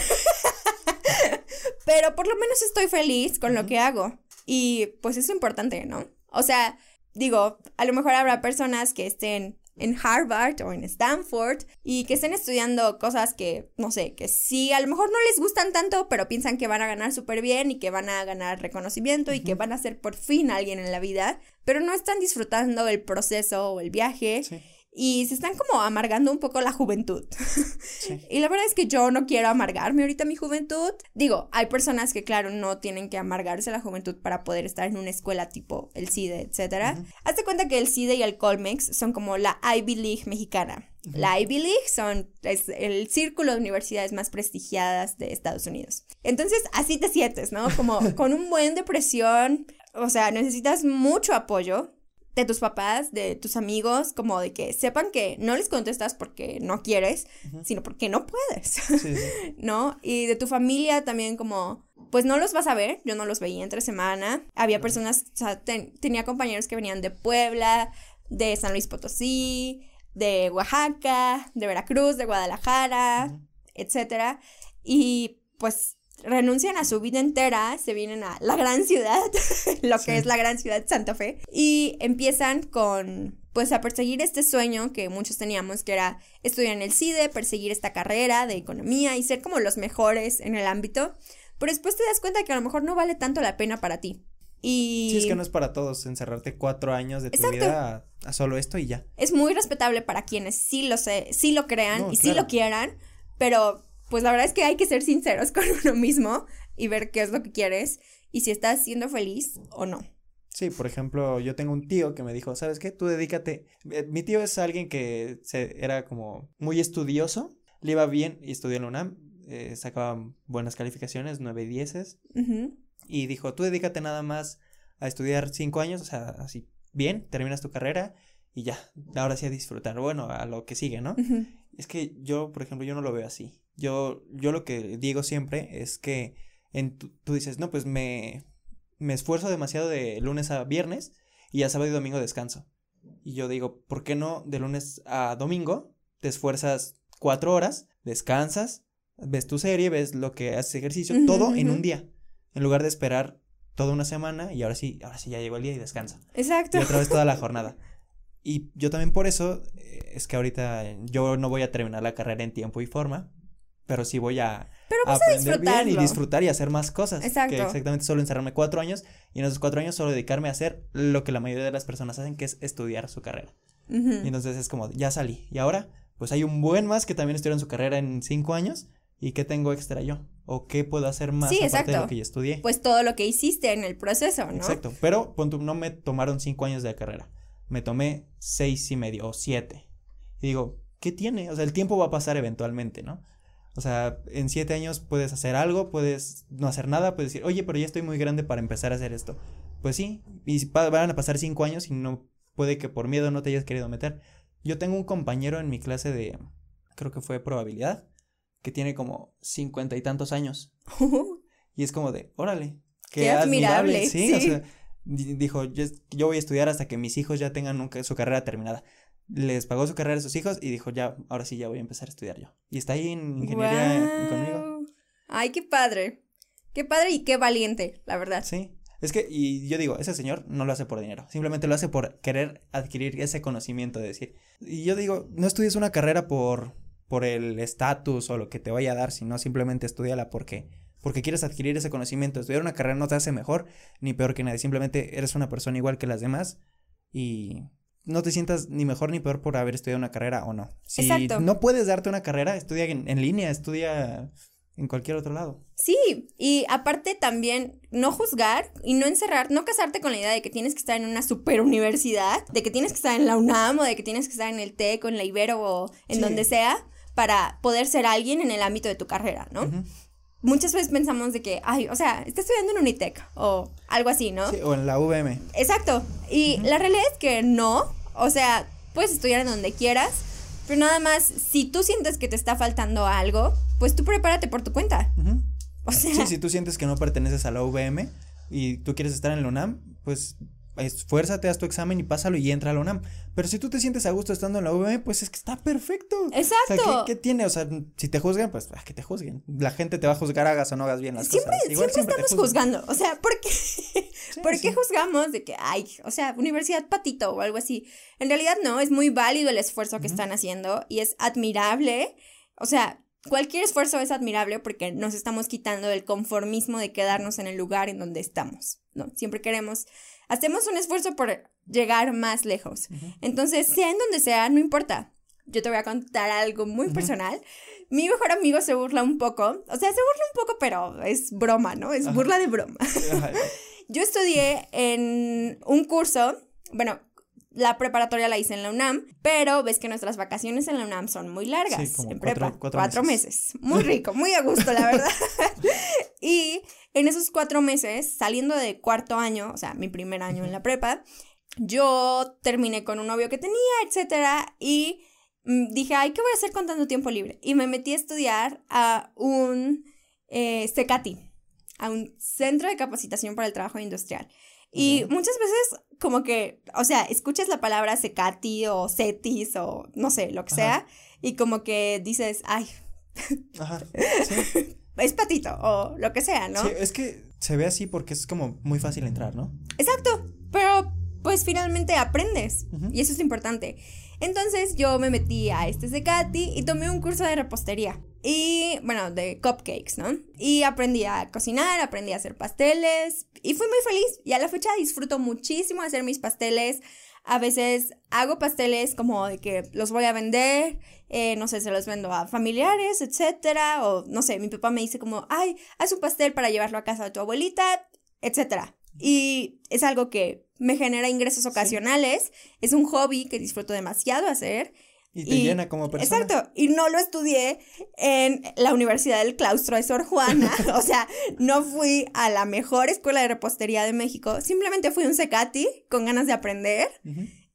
[LAUGHS] pero por lo menos estoy feliz con lo que hago. Y pues es importante, ¿no? O sea, digo, a lo mejor habrá personas que estén en Harvard o en Stanford y que estén estudiando cosas que, no sé, que sí, a lo mejor no les gustan tanto, pero piensan que van a ganar súper bien y que van a ganar reconocimiento y que van a ser por fin alguien en la vida, pero no están disfrutando el proceso o el viaje. Sí y se están como amargando un poco la juventud. [LAUGHS] y la verdad es que yo no quiero amargarme ahorita mi juventud. Digo, hay personas que claro no tienen que amargarse la juventud para poder estar en una escuela tipo el CIDE, etcétera. Hazte cuenta que el CIDE y el Colmex son como la Ivy League mexicana. La Ivy League son es el círculo de universidades más prestigiadas de Estados Unidos. Entonces, así te sientes, ¿no? Como [LAUGHS] con un buen depresión, o sea, necesitas mucho apoyo de tus papás, de tus amigos, como de que sepan que no les contestas porque no quieres, sino porque no puedes, [LAUGHS] ¿no? Y de tu familia también como, pues no los vas a ver, yo no los veía entre semana, había personas, o sea, tenía compañeros que venían de Puebla, de San Luis Potosí, de Oaxaca, de Veracruz, de Guadalajara, etcétera, y pues renuncian a su vida entera, se vienen a la gran ciudad, [LAUGHS] lo que es la gran ciudad Santa Fe, y empiezan con pues a perseguir este sueño que muchos teníamos, que era estudiar en el CIDE, perseguir esta carrera de economía y ser como los mejores en el ámbito, pero después te das cuenta que a lo mejor no vale tanto la pena para ti. Y... Sí, es que no es para todos encerrarte cuatro años de tu vida a, solo esto y ya. Es muy respetable para quienes sí lo sé, sí lo crean y sí lo quieran, pero pues la verdad es que hay que ser sinceros [LAUGHS] con uno mismo y ver qué es lo que quieres y si estás siendo feliz o no. Sí, por ejemplo, yo tengo un tío que me dijo, ¿sabes qué? Tú dedícate. Eh, mi tío es alguien que se, era como muy estudioso, le iba bien y estudió en la UNAM, eh, sacaba buenas calificaciones, nueve y dieces, y dijo, tú dedícate nada más a estudiar cinco años, o sea, así, bien, terminas tu carrera y ya, ahora sí a disfrutar, bueno, a lo que sigue, ¿no? Es que yo, por ejemplo, yo no lo veo así. Yo, yo lo que digo siempre es que en tú dices, no, pues me, me esfuerzo demasiado de lunes a viernes y ya sábado y domingo descanso. Y yo digo, ¿por qué no de lunes a domingo te esfuerzas cuatro horas, descansas, ves tu serie, ves lo que haces ejercicio, todo en un día, en lugar de esperar toda una semana y ahora sí, ahora sí ya llegó el día y descansa. Exacto. Y otra vez toda la jornada. Y yo también por eso eh, es que ahorita yo no voy a terminar la carrera en tiempo y forma, pero sí voy a, aprender bien y disfrutar y hacer más cosas. Exacto. Que exactamente solo encerrarme cuatro años y en esos cuatro años solo dedicarme a hacer lo que la mayoría de las personas hacen, que es estudiar su carrera. Y entonces es como, ya salí. Y ahora, pues hay un buen más que también estudiaron su carrera en cinco años. ¿Y qué tengo extra yo? ¿O qué puedo hacer más aparte de lo que ya estudié? Pues todo lo que hiciste en el proceso, ¿no? Exacto. Pero no me tomaron cinco años de carrera. Me tomé seis y medio o siete. Y digo, ¿qué tiene? O sea, el tiempo va a pasar eventualmente, ¿no? O sea, en siete años puedes hacer algo, puedes no hacer nada, puedes decir, oye, pero ya estoy muy grande para empezar a hacer esto. Pues sí, y van a pasar cinco años y no puede que por miedo no te hayas querido meter. Yo tengo un compañero en mi clase de, creo que fue probabilidad, que tiene como cincuenta y tantos años. [LAUGHS] y es como de, órale, qué, admirable. Sí, o sea, dijo, yo, voy a estudiar hasta que mis hijos ya tengan su carrera terminada les pagó su carrera a sus hijos y dijo, ya, ahora sí, ya voy a empezar a estudiar yo. Y está ahí en ingeniería conmigo. Ay, qué padre. Qué padre y qué valiente, la verdad. Sí. Es que, y yo digo, ese señor no lo hace por dinero, simplemente lo hace por querer adquirir ese conocimiento de decir. Y yo digo, no estudies una carrera por, por el estatus o lo que te vaya a dar, sino simplemente estudiala porque, porque quieres adquirir ese conocimiento. Estudiar una carrera no te hace mejor ni peor que nadie, simplemente eres una persona igual que las demás y no te sientas ni mejor ni peor por haber estudiado una carrera o no. Si no puedes darte una carrera, estudia en, línea, estudia en cualquier otro lado. Sí, y aparte también no juzgar y no encerrar, no casarte con la idea de que tienes que estar en una super universidad, de que tienes que estar en la UNAM o de que tienes que estar en el TEC o en la Ibero o en donde sea para poder ser alguien en el ámbito de tu carrera, ¿no? Muchas veces pensamos de que, ay, o sea, está estudiando en Unitec o algo así, ¿no? Sí, o en la VM. Exacto. Y la realidad es que no. O sea, puedes estudiar en donde quieras, pero nada más, si tú sientes que te está faltando algo, pues tú prepárate por tu cuenta. O sea. Sí, si tú sientes que no perteneces a la VM y tú quieres estar en la UNAM, pues esfuérzate, haz tu examen y pásalo y entra a la UNAM. Pero si tú te sientes a gusto estando en la UVM, pues es que está perfecto. Exacto. ¿qué, tiene? O sea, si te juzgan, pues ah, que te juzguen. La gente te va a juzgar, hagas o no hagas bien las siempre, cosas. siempre, estamos juzgando. O sea, ¿por qué, [LAUGHS] ¿por qué juzgamos de que, ay, o sea, universidad patito o algo así? En realidad no, es muy válido el esfuerzo que están haciendo y es admirable. O sea, Cualquier esfuerzo es admirable porque nos estamos quitando del conformismo de quedarnos en el lugar en donde estamos, ¿no? Siempre queremos hacemos un esfuerzo por llegar más lejos. Entonces, sea en donde sea, no importa. Yo te voy a contar algo muy personal. Mi mejor amigo se burla un poco, o sea, se burla un poco, pero es broma, ¿no? Es burla de broma. [LAUGHS] Yo estudié en un curso, bueno, la preparatoria la hice en la UNAM, pero ves que nuestras vacaciones en la UNAM son muy largas. en prepa, cuatro, meses. Muy rico, muy a gusto, la [LAUGHS] verdad. [LAUGHS] y en esos cuatro meses, saliendo de cuarto año, o sea, mi primer año en la prepa, yo terminé con un novio que tenía, etcétera, y mm, dije, ay, ¿qué voy a hacer con tanto tiempo libre? Y me metí a estudiar a un eh, CECATI, a un Centro de Capacitación para el Trabajo Industrial. Y muchas veces como que, o sea, escuchas la palabra secati o cetis o no sé, lo que sea, y como que dices, ay, Ajá. [LAUGHS] es patito o lo que sea, ¿no? Sí, es que se ve así porque es como muy fácil entrar, ¿no? Exacto, pero pues finalmente aprendes y eso es importante. Entonces yo me metí a este Secati y tomé un curso de repostería. Y bueno, de cupcakes, ¿no? Y aprendí a cocinar, aprendí a hacer pasteles y fui muy feliz. Y a la fecha disfruto muchísimo hacer mis pasteles. A veces hago pasteles como de que los voy a vender, eh, no sé, se los vendo a familiares, etcétera. O no sé, mi papá me dice como, ay, haz un pastel para llevarlo a casa de tu abuelita, etcétera. Y es algo que me genera ingresos ocasionales. Es un hobby que disfruto demasiado hacer. Y te llena como persona. Exacto. Y no lo estudié en la Universidad del Claustro de Sor Juana. [LAUGHS] o sea, no fui a la mejor escuela de repostería de México. Simplemente fui un secati con ganas de aprender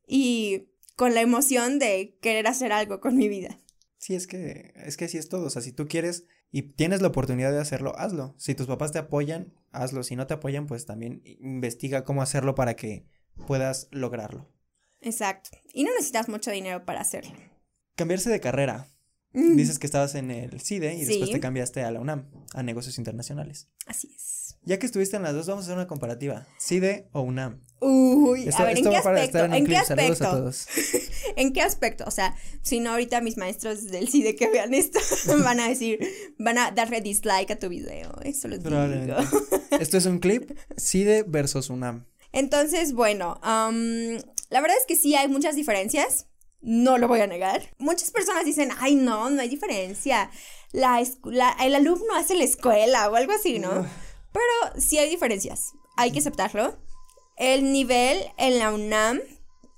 y con la emoción de querer hacer algo con mi vida. Sí, es que, es que así es todo. O sea, si tú quieres y tienes la oportunidad de hacerlo, hazlo. Si tus papás te apoyan, hazlo. Si no te apoyan, pues también investiga cómo hacerlo para que puedas lograrlo. Exacto. Y no necesitas mucho dinero para hacerlo. Cambiarse de carrera. Mm. Dices que estabas en el CIDE y después te cambiaste a la UNAM, a negocios internacionales. Así es. Ya que estuviste en las dos, vamos a hacer una comparativa. CIDE o UNAM. Uy, a ver, ¿en qué aspecto? ¿En, qué aspecto? [LAUGHS] ¿En qué aspecto? O sea, si no ahorita mis maestros del CIDE que vean esto [LAUGHS] van a decir, van a darle dislike a tu video. Eso lo digo. [LAUGHS] esto es un clip CIDE versus UNAM. Entonces, bueno, la verdad es que sí hay muchas diferencias no lo voy a negar. Muchas personas dicen, ay, no, no hay diferencia. La, el alumno hace la escuela o algo así, ¿no? Pero sí hay diferencias. Hay que aceptarlo. El nivel en la UNAM,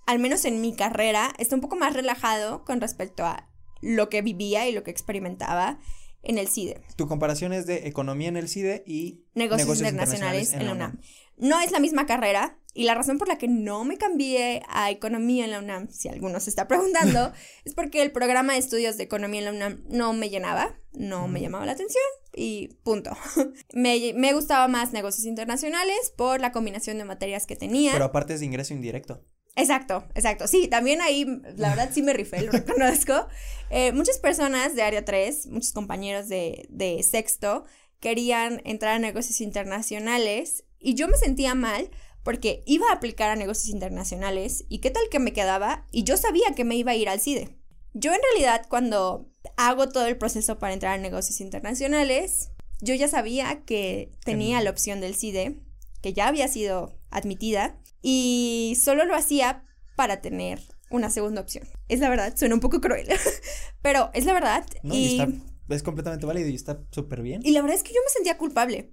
al menos en mi carrera, está un poco más relajado con respecto a lo que vivía y lo que experimentaba en el CIDE. Tu comparación es de economía en el CIDE y negocios, internacionales, en la UNAM. No es la misma carrera y la razón por la que no me cambié a economía en la UNAM, si alguno se está preguntando, [LAUGHS] es porque el programa de estudios de economía en la UNAM no me llenaba, no me llamaba la atención y punto. [LAUGHS] me, me gustaba más negocios internacionales por la combinación de materias que tenía. Pero aparte es de ingreso indirecto. Exacto, exacto. Sí, también ahí, la verdad sí me rifé, lo [LAUGHS] reconozco. Eh, muchas personas de área 3, muchos compañeros de, de sexto, querían entrar a negocios internacionales y yo me sentía mal porque iba a aplicar a negocios internacionales y qué tal que me quedaba y yo sabía que me iba a ir al CIDE. Yo en realidad cuando hago todo el proceso para entrar a negocios internacionales, yo ya sabía que tenía la opción del CIDE, que ya había sido admitida y solo lo hacía para tener una segunda opción. Es la verdad, suena un poco cruel, [LAUGHS] pero es la verdad. y, es completamente válido y está súper bien. Y la verdad es que yo me sentía culpable.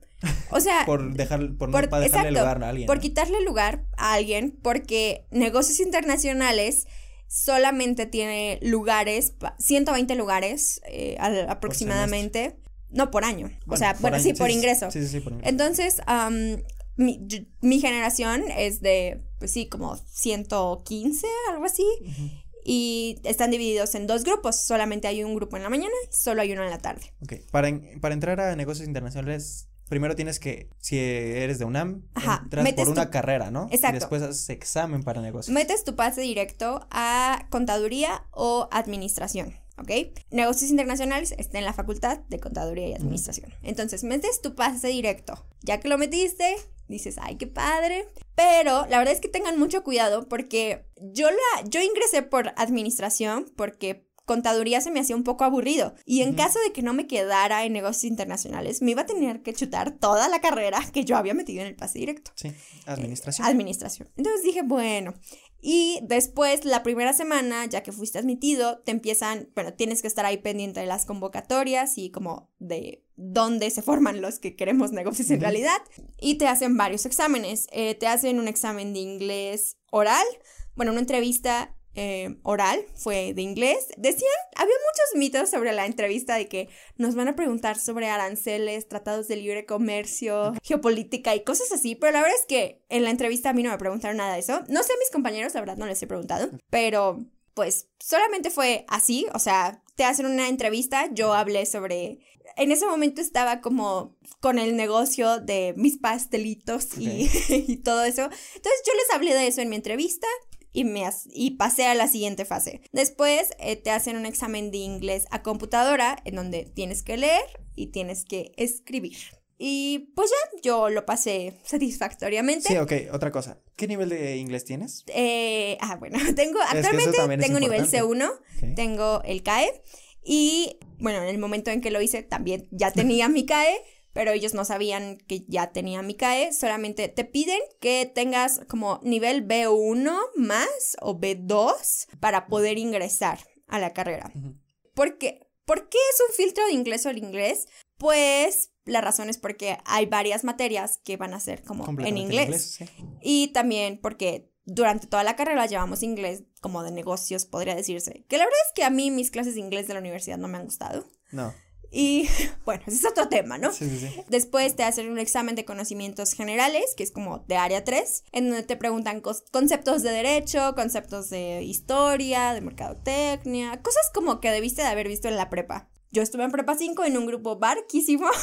O sea, [LAUGHS] por dejar por, no, dejarle lugar a alguien. Por quitarle lugar a alguien porque negocios internacionales solamente tiene lugares, 1mente lugares eh, aproximadamente. No, por año. o sea, bueno, sí, por ingreso. Sí, sí, sí, por ingreso. Entonces, mi, generación es de, pues sí, como 115, algo así. Y están divididos en dos grupos. Solamente hay un grupo en la mañana y solo hay uno en la tarde. Ok. Para, para entrar a negocios internacionales, primero tienes que, si eres de UNAM, entras por una carrera, ¿no? Exacto. Y después haces examen para negocios. Metes tu pase directo a contaduría o administración. ¿ok? Negocios internacionales está en la facultad de contaduría y administración. Entonces, metes tu pase directo. Ya que lo metiste, dices, ay, qué padre. Pero la verdad es que tengan mucho cuidado porque yo, la, yo ingresé por administración porque contaduría se me hacía un poco aburrido. Y en caso de que no me quedara en negocios internacionales, me iba a tener que chutar toda la carrera [LAUGHS] que yo había metido en el pase directo. Sí, administración. administración. Entonces dije, bueno, y después, la primera semana, ya que fuiste admitido, te empiezan, bueno, tienes que estar ahí pendiente de las convocatorias y como de dónde se forman los que queremos negocios en realidad. Y te hacen varios exámenes. Eh, te hacen un examen de inglés oral, bueno, una entrevista eh, oral, fue de inglés. Decían, había muchos mitos sobre la entrevista de que nos van a preguntar sobre aranceles, tratados de libre comercio, geopolítica y cosas así, pero la verdad es que en la entrevista a mí no me preguntaron nada de eso. No sé mis compañeros, la verdad no les he preguntado, pero pues solamente fue así, o sea, te hacen una entrevista, yo hablé sobre... En ese momento estaba como con el negocio de mis pastelitos y, [LAUGHS] y todo eso. Entonces yo les hablé de eso en mi entrevista y, me y pasé a la siguiente fase. Después eh, te hacen un examen de inglés a computadora en donde tienes que leer y tienes que escribir. Y pues ya, yo lo pasé satisfactoriamente. Sí, ok, otra cosa. ¿Qué nivel de inglés tienes? Eh, ah, bueno, [LAUGHS] tengo, actualmente tengo nivel C1, tengo el CAE. Y bueno, en el momento en que lo hice también ya tenía mi CAE, pero ellos no sabían que ya tenía mi CAE, solamente te piden que tengas como nivel B1 más o B2 para poder ingresar a la carrera. ¿Por qué? ¿Por qué es un filtro de inglés o el inglés? Pues la razón es porque hay varias materias que van a ser como en inglés. Y también porque durante toda la carrera llevamos inglés como de negocios, podría decirse. Que la verdad es que a mí mis clases de inglés de la universidad no me han gustado. No. Y [LAUGHS] bueno, ese es otro tema, ¿no? Sí, sí, sí. Después te hacen un examen de conocimientos generales, que es como de área 3, en donde te preguntan conceptos de derecho, conceptos de historia, de mercadotecnia, cosas como que debiste de haber visto en la prepa. Yo estuve en prepa 5 en un grupo barquísimo. [LAUGHS]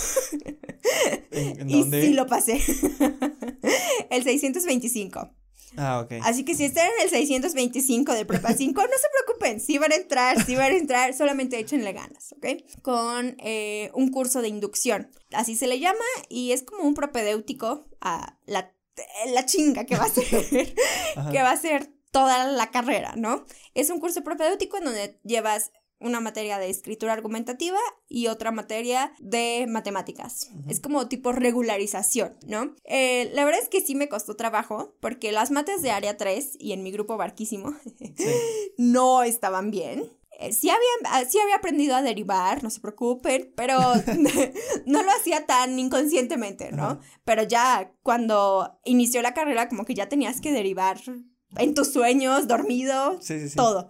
Y sí lo pasé. [LAUGHS] el 625. Ah, ok. Así que si están en el 625 de Prepa 5, no se preocupen, sí van a entrar, sí van a entrar, solamente échenle ganas, ¿ok? Con eh, un curso de inducción, así se le llama, y es como un propedéutico a la, la chinga que va a ser, [LAUGHS] que va a ser toda la carrera, ¿no? Es un curso propedéutico en donde llevas una materia de escritura argumentativa y otra materia de matemáticas. Es como tipo regularización, ¿no? Eh, la verdad es que sí me costó trabajo porque las mates de área 3 y en mi grupo barquísimo [LAUGHS] no estaban bien. Eh, sí, había, ah, sí había aprendido a derivar, no se preocupen, pero [LAUGHS] no lo hacía tan inconscientemente, ¿no? Pero ya cuando inició la carrera como que ya tenías que derivar en tus sueños, dormido, todo.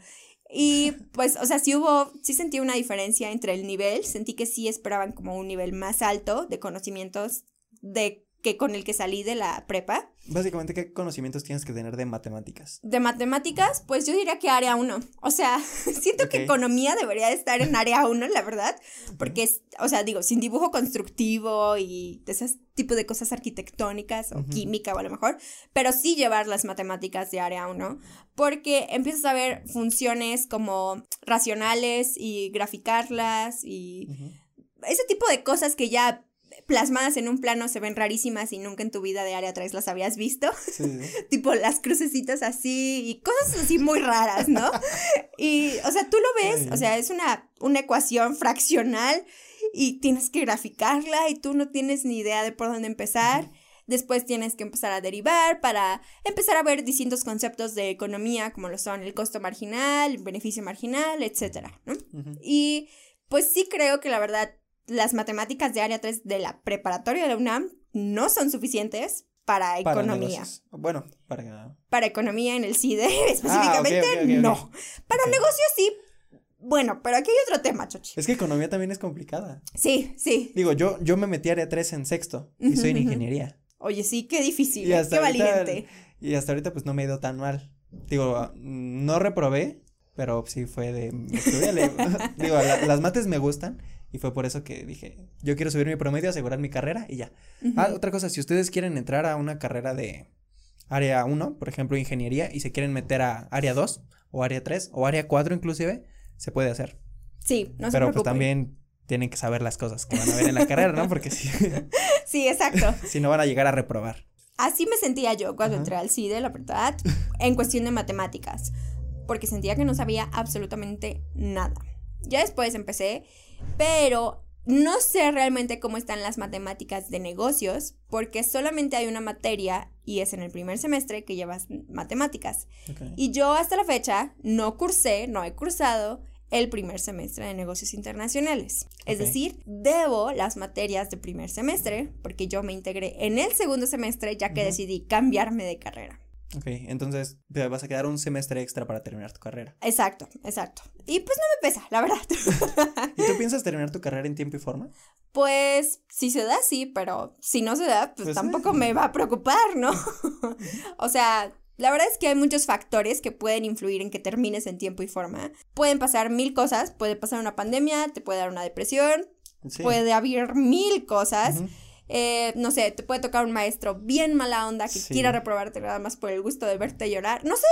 Y pues, o sea, sí hubo, sí sentí una diferencia entre el nivel, sentí que sí esperaban como un nivel más alto de conocimientos de que con el que salí de la prepa. Básicamente, ¿qué conocimientos tienes que tener de matemáticas? De matemáticas, pues yo diría que área 1. O sea, [LAUGHS] siento que economía debería estar en área 1, la verdad, porque es, o sea, digo, sin dibujo constructivo y de ese tipo de cosas arquitectónicas o química o a lo mejor, pero sí llevar las matemáticas de área 1, porque empiezas a ver funciones como racionales y graficarlas y... Ese tipo de cosas que ya plasmadas en un plano se ven rarísimas y nunca en tu vida de área 3 las habías visto. [LAUGHS] tipo las crucecitas así y cosas así muy raras, ¿no? [LAUGHS] y, o sea, tú lo ves, o sea, es una, una ecuación fraccional y tienes que graficarla y tú no tienes ni idea de por dónde empezar. Después tienes que empezar a derivar para empezar a ver distintos conceptos de economía, como lo son el costo marginal, el beneficio marginal, etcétera, ¿no? Y pues sí creo que la verdad las matemáticas de área 3 de la preparatoria de la UNAM no son suficientes para economía. bueno, para... Para economía en el CIDE [LAUGHS] específicamente ah, no. Para negocios sí. Bueno, pero aquí hay otro tema, Chochi. Es que economía también es complicada. Sí, sí. Digo, yo, yo me metí a área 3 en sexto y soy en ingeniería. Oye, sí, qué difícil, qué valiente. Y hasta ahorita pues no me he ido tan mal. Digo, no reprobé, pero sí fue de... [LAUGHS] digo, las mates me gustan y fue por eso que dije, yo quiero subir mi promedio, asegurar mi carrera y ya. Ah, otra cosa, si ustedes quieren entrar a una carrera de área 1, por ejemplo, ingeniería, y se quieren meter a área 2 o área 3 o área 4 inclusive, se puede hacer. Sí, no se Pero pues también tienen que saber las cosas que van a ver en la carrera, ¿no? Porque si... [LAUGHS] sí, exacto. [LAUGHS] si no van a llegar a reprobar. Así me sentía yo cuando entré al CIDE, la verdad, en cuestión de matemáticas, porque sentía que no sabía absolutamente nada. Ya después empecé pero no sé realmente cómo están las matemáticas de negocios, porque solamente hay una materia y es en el primer semestre que llevas matemáticas. Y yo hasta la fecha no cursé, no he cursado el primer semestre de negocios internacionales. Es decir, debo las materias de primer semestre porque yo me integré en el segundo semestre ya que decidí cambiarme de carrera. Ok, entonces te vas a quedar un semestre extra para terminar tu carrera. Exacto, exacto. Y pues no me pesa, la verdad. ¿Y tú [LAUGHS] piensas terminar tu carrera en tiempo y forma? Pues si se da, sí, pero si no se da, pues, pues tampoco me va a preocupar, ¿no? [LAUGHS] [LAUGHS] o sea, la verdad es que hay muchos factores que pueden influir en que termines en tiempo y forma. Pueden pasar mil cosas, puede pasar una pandemia, te puede dar una depresión, puede haber mil cosas. Eh, no sé, te puede tocar un maestro bien mala onda que quiera reprobarte nada más por el gusto de verte llorar. No sé,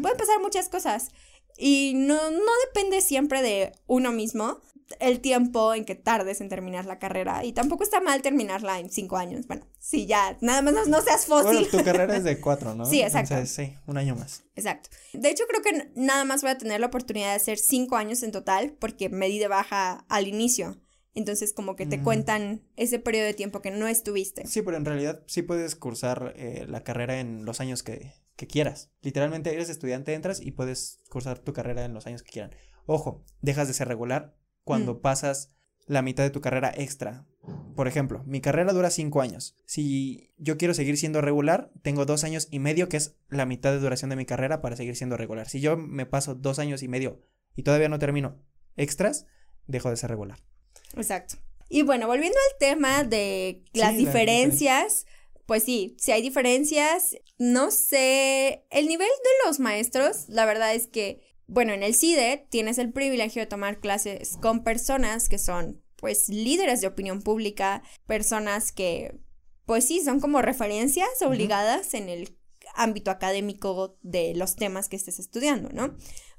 pueden pasar muchas cosas. Y no, no depende siempre de uno mismo el tiempo en que tardes en terminar la carrera. Y tampoco está mal terminarla en cinco años. Bueno, sí, ya, nada más no, seas fósil. Bueno, tu carrera es de [LAUGHS] cuatro, ¿no? Sí, exacto. sí, un año más. Exacto. De hecho, creo que nada más voy a tener la oportunidad de hacer cinco años en total porque me di de baja al inicio. Entonces como que te cuentan ese periodo de tiempo que no estuviste. Sí, pero en realidad sí puedes cursar eh, la carrera en los años que, que, quieras. Literalmente eres estudiante, entras y puedes cursar tu carrera en los años que quieran. Ojo, dejas de ser regular cuando pasas la mitad de tu carrera extra. Por ejemplo, mi carrera dura cinco años. Si yo quiero seguir siendo regular, tengo dos años y medio, que es la mitad de duración de mi carrera para seguir siendo regular. Si yo me paso dos años y medio y todavía no termino extras, dejo de ser regular. Exacto. Y bueno, volviendo al tema de las diferencias, pues sí, si hay diferencias, no sé, el nivel de los maestros, la verdad es que, bueno, en el CIDE tienes el privilegio de tomar clases con personas que son, pues, líderes de opinión pública, personas que, pues sí, son como referencias obligadas en el ámbito académico de los temas que estés estudiando, ¿no?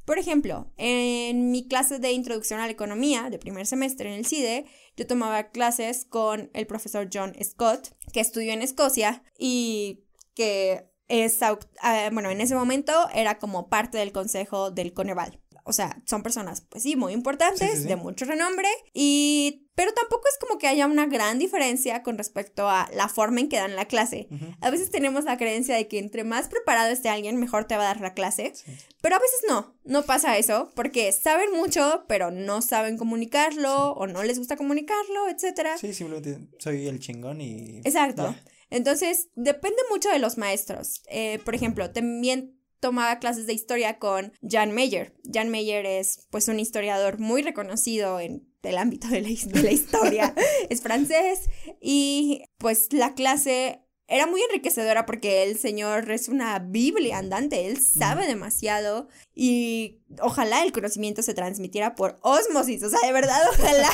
Por ejemplo, en mi clase de introducción a la economía de primer semestre en el CIDE, yo tomaba clases con el profesor John Scott, que estudió en Escocia y que es, ah, bueno, en ese momento era como parte del consejo del Coneval. O sea, son personas, pues sí, muy importantes, de mucho renombre, y pero tampoco es como que haya una gran diferencia con respecto a la forma en que dan la clase. A veces tenemos la creencia de que entre más preparado esté alguien, mejor te va a dar la clase, pero a veces no, no pasa eso, porque saben mucho, pero no saben comunicarlo, o no les gusta comunicarlo, etcétera. Sí, simplemente soy el chingón y... Exacto. Entonces, depende mucho de los maestros. Eh, por ejemplo, también tomaba clases de historia con Jan Meyer. Jan Meyer es pues un historiador muy reconocido en el ámbito de la, de la historia, [LAUGHS] es francés y pues la clase era muy enriquecedora porque el señor es una Biblia andante, él sabe demasiado y ojalá el conocimiento se transmitiera por osmosis, o sea, de verdad, [LAUGHS] ojalá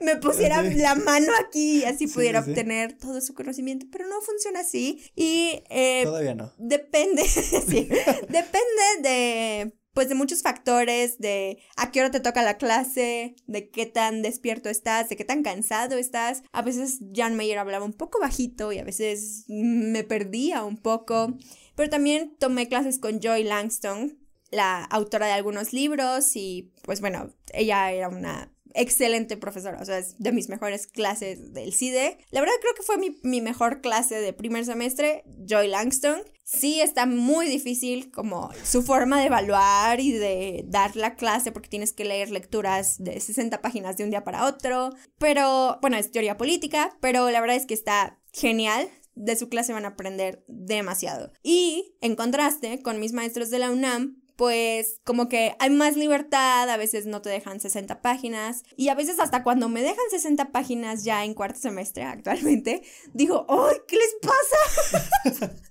me pusiera la mano aquí y así pudiera obtener todo su conocimiento, pero no funciona así y... Eh, Todavía no. Depende, [LAUGHS] sí, depende de pues de muchos factores, de a qué hora te toca la clase, de qué tan despierto estás, de qué tan cansado estás. A veces Jan Mayer hablaba un poco bajito y a veces me perdía un poco. Pero también tomé clases con Joy Langston, la autora de algunos libros y pues bueno, ella era una excelente profesora, o sea, es de mis mejores clases del CIDE. La verdad creo que fue mi, mi mejor clase de primer semestre, Joy Langston. Sí está muy difícil como su forma de evaluar y de dar la clase porque tienes que leer lecturas de 60 páginas de un día para otro, pero bueno, es teoría política, pero la verdad es que está genial, de su clase van a aprender demasiado. Y en contraste con mis maestros de la UNAM, pues como que hay más libertad, a veces no te dejan 60 páginas y a veces hasta cuando me dejan 60 páginas ya en cuarto semestre actualmente, [LAUGHS] digo, ¡ay, qué les pasa! [LAUGHS]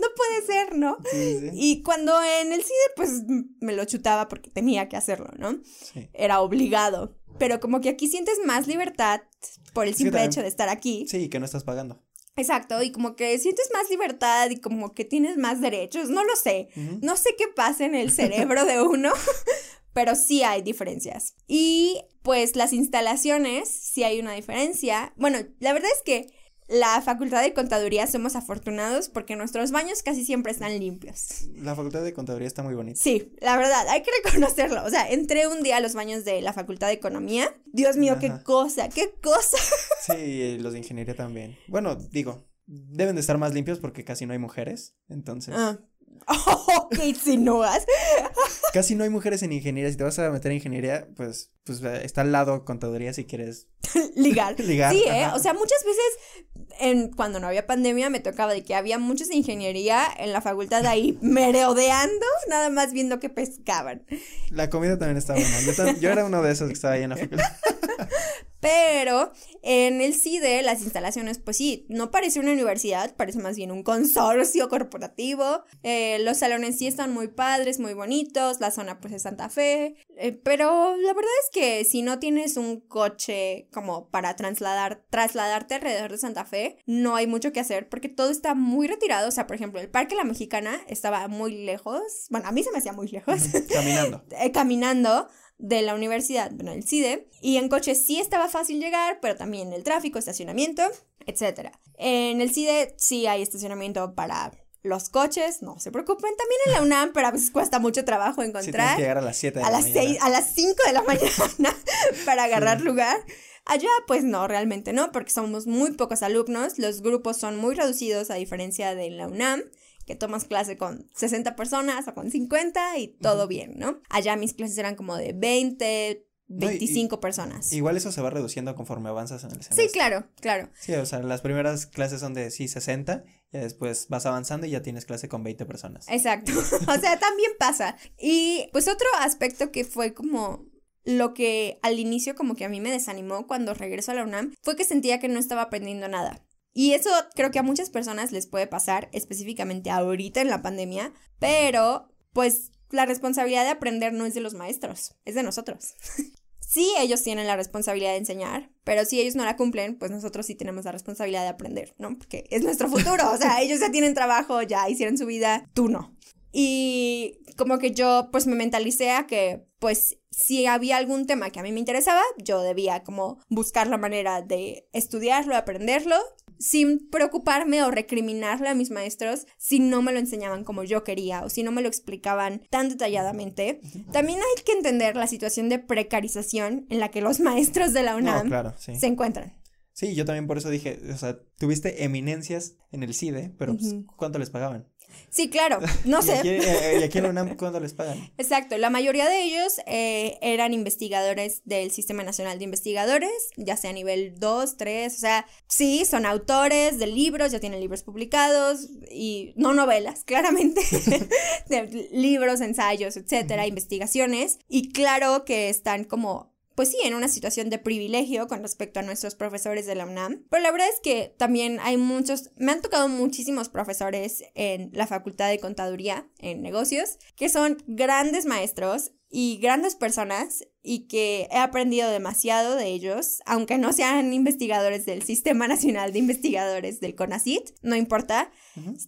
no puede ser, ¿no? Y cuando en el CIDE, pues me lo chutaba porque tenía que hacerlo, ¿no? Era obligado. Pero como que aquí sientes más libertad por el simple hecho de estar aquí. Sí, que no estás pagando. Exacto, y como que sientes más libertad y como que tienes más derechos, no lo sé, no sé qué pasa en el cerebro de uno, [LAUGHS] pero sí hay diferencias. Y pues las instalaciones, sí hay una diferencia. Bueno, la verdad es que la Facultad de Contaduría somos afortunados porque nuestros baños casi siempre están limpios. La Facultad de Contaduría está muy bonita. Sí, la verdad, hay que reconocerlo. O sea, entré un día a los baños de la Facultad de Economía. Dios mío, qué cosa, qué cosa. [LAUGHS] Sí, los de Ingeniería también. Bueno, digo, deben de estar más limpios porque casi no hay mujeres, entonces. Ah. [LAUGHS] Oh, ¿Qué insinúas? [LAUGHS] Casi no hay mujeres en ingeniería. Si te vas a meter en ingeniería, pues, pues está al lado contaduría si quieres ligar. ligar. Sí, ¿eh? O sea, muchas veces en, cuando no había pandemia me tocaba de que había muchos de ingeniería en la facultad ahí [LAUGHS] merodeando, nada más viendo que pescaban. La comida también estaba buena. Yo, yo era uno de esos que estaba ahí en la facultad. [LAUGHS] Pero en el CIDE las instalaciones, pues sí, no parece una universidad, parece más bien un consorcio corporativo. Eh, los salones sí están muy padres, muy bonitos, la zona pues es Santa Fe. Eh, pero la verdad es que si no tienes un coche como para trasladar, trasladarte alrededor de Santa Fe, no hay mucho que hacer porque todo está muy retirado. O sea, por ejemplo, el Parque La Mexicana estaba muy lejos. Bueno, a mí se me hacía muy lejos. Caminando. [LAUGHS] Eh, caminando de la universidad, bueno, el CIDE, y en coche sí estaba fácil llegar, pero también el tráfico, estacionamiento, etc. En el CIDE sí hay estacionamiento para los coches, no se preocupen, también en la UNAM, pero a veces cuesta mucho trabajo encontrar. Sí, llegar a las 7 de a la las mañana. a las 5 de la [LAUGHS] mañana para agarrar lugar. Allá, pues no, realmente no, porque somos muy pocos alumnos, los grupos son muy reducidos a diferencia de la UNAM que tomas clase con 60 personas o con 50 y todo bien, ¿no? Allá mis clases eran como de 20, 25 personas. Igual eso se va reduciendo conforme avanzas en el semestre. Sí, claro, claro. Sí, o sea, las primeras clases son de sí 60, y después vas avanzando y ya tienes clase con 20 personas. Exacto. [LAUGHS] o sea, también pasa. Y pues otro aspecto que fue como lo que al inicio como que a mí me desanimó cuando regreso a la UNAM fue que sentía que no estaba aprendiendo nada. Y eso creo que a muchas personas les puede pasar, específicamente ahorita en la pandemia, pero pues la responsabilidad de aprender no es de los maestros, es de nosotros. [LAUGHS] sí, ellos tienen la responsabilidad de enseñar, pero si ellos no la cumplen, pues nosotros sí tenemos la responsabilidad de aprender, ¿no? Porque es nuestro futuro, o sea, ellos ya tienen trabajo, ya hicieron su vida, tú no. Y como que yo pues me mentalicé a que pues si había algún tema que a mí me interesaba, yo debía como buscar la manera de estudiarlo, aprenderlo sin preocuparme o recriminarle a mis maestros si no me lo enseñaban como yo quería o si no me lo explicaban tan detalladamente. También hay que entender la situación de precarización en la que los maestros de la UNAM se encuentran. Sí, yo también por eso dije, o sea, tuviste eminencias en el CIDE, pero pues, ¿cuánto les pagaban? Sí, claro, no sé. Eh, ¿Y aquí, en UNAM cuándo les pagan? [LAUGHS] Exacto, la mayoría de ellos eh, eran investigadores del Sistema Nacional de Investigadores, ya sea a nivel 2, 3, o sea, sí, son autores de libros, ya tienen libros publicados y no novelas, [LAUGHS] claramente, libros, ensayos, etcétera, investigaciones, y claro que están como pues sí, en una situación de privilegio con respecto a nuestros profesores de la UNAM. Pero la verdad es que también hay muchos, me han tocado muchísimos profesores en la Facultad de Contaduría, en negocios, que son grandes maestros y grandes personas y que he aprendido demasiado de ellos, aunque no sean investigadores del Sistema Nacional de Investigadores del CONACIT, no importa,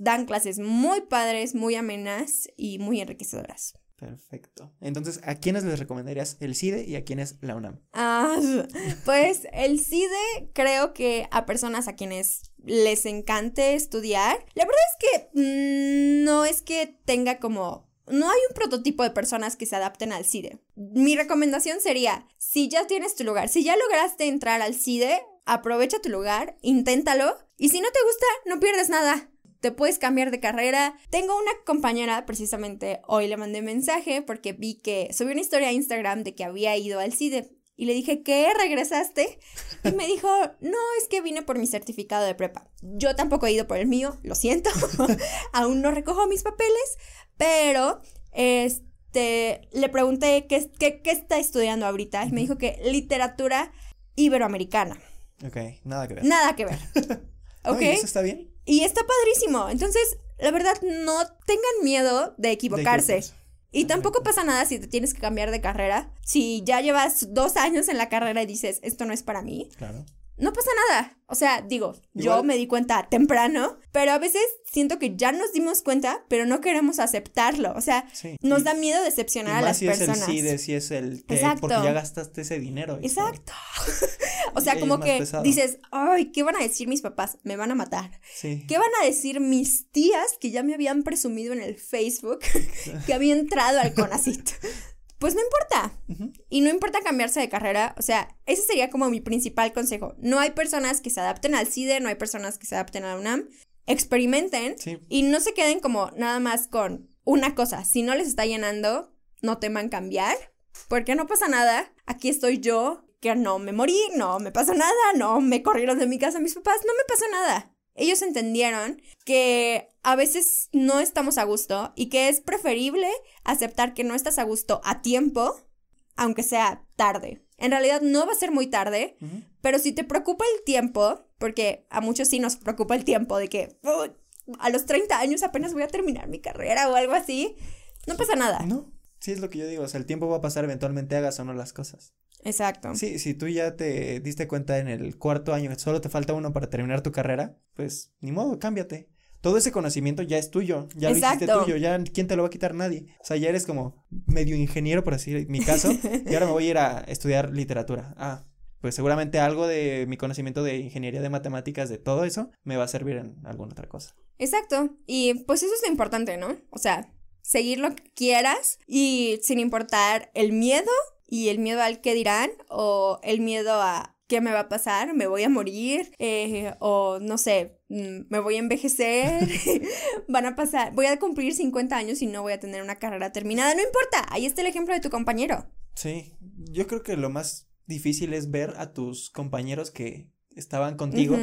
dan clases muy padres, muy amenas y muy enriquecedoras. Perfecto. Entonces, ¿a quiénes les recomendarías el CIDE y a quiénes la UNAM? Ah, [LAUGHS] pues el CIDE creo que a personas a quienes les encante estudiar. La verdad es que mm, no es que tenga como no hay un prototipo de personas que se adapten al CIDE. Mi recomendación sería, si ya tienes tu lugar, si ya lograste entrar al CIDE, aprovecha tu lugar, inténtalo y si no te gusta, no pierdes nada te puedes cambiar de carrera. Tengo una compañera, precisamente hoy le mandé mensaje porque vi que subió una historia a Instagram de que había ido al CIDE. Y le dije, ¿qué? ¿Regresaste? Y me dijo, no, es que vine por mi certificado de prepa. Yo tampoco he ido por el mío, lo siento. [LAUGHS] Aún no recojo mis papeles, pero este, le pregunté qué, qué, qué está estudiando ahorita. Y me dijo que literatura iberoamericana. Ok, nada que ver. Nada que ver. [LAUGHS] ¿Ok? ¿Eso está bien? Y está padrísimo. Entonces, la verdad, no tengan miedo de equivocarse. y tampoco pasa nada si te tienes que cambiar de carrera. Si ya llevas dos años en la carrera y dices, esto no es para mí. Claro no pasa nada. O sea, digo, yo me di cuenta temprano, pero a veces siento que ya nos dimos cuenta, pero no queremos aceptarlo. O sea, nos da miedo decepcionar a las si personas. Es el sí, de si es el te, porque ya gastaste ese dinero. Exacto. [LAUGHS] o sea, como que dices, ay, ¿qué van a decir mis papás? Me van a matar. Sí. ¿Qué van a decir mis tías que ya me habían presumido en el Facebook [LAUGHS] que había entrado al CONACIT? Pues no importa. Y no importa cambiarse de carrera. O sea, ese sería como mi principal consejo. No hay personas que se adapten al CIDE, no hay personas que se adapten a la UNAM. Experimenten y no se queden como nada más con una cosa. Si no les está llenando, no teman cambiar, porque no pasa nada. Aquí estoy yo, que no me morí, no me pasó nada, no me corrieron de mi casa mis papás, no me pasó nada. Ellos entendieron que a veces no estamos a gusto y que es preferible aceptar que no estás a gusto a tiempo, aunque sea tarde. En realidad no va a ser muy tarde, pero si te preocupa el tiempo, porque a muchos sí nos preocupa el tiempo de que a los 30 años apenas voy a terminar mi carrera o algo así, no pasa nada. No, sí es lo que yo digo, o sea, el tiempo va a pasar eventualmente hagas o no las cosas. Exacto. Sí, si tú ya te diste cuenta en el cuarto año que solo te falta uno para terminar tu carrera, pues ni modo, cámbiate. Todo ese conocimiento ya es tuyo, ya lo hiciste tuyo, ya quién te lo va a quitar nadie. O sea, ya eres como medio ingeniero, por así mi caso, [LAUGHS] y ahora me voy a ir a estudiar literatura. Ah, pues seguramente algo de mi conocimiento de ingeniería de matemáticas, de todo eso, me va a servir en alguna otra cosa. Exacto. Y pues eso es lo importante, ¿no? O sea, seguir lo que quieras y sin importar el miedo y el miedo al que dirán o el miedo a qué me va a pasar, me voy a morir eh, o no sé, mm, me voy a envejecer, [LAUGHS] [LAUGHS] van a pasar, voy a cumplir 50 años y no voy a tener una carrera terminada, no importa, ahí está el ejemplo de tu compañero. Sí, yo creo que lo más difícil es ver a tus compañeros que estaban contigo,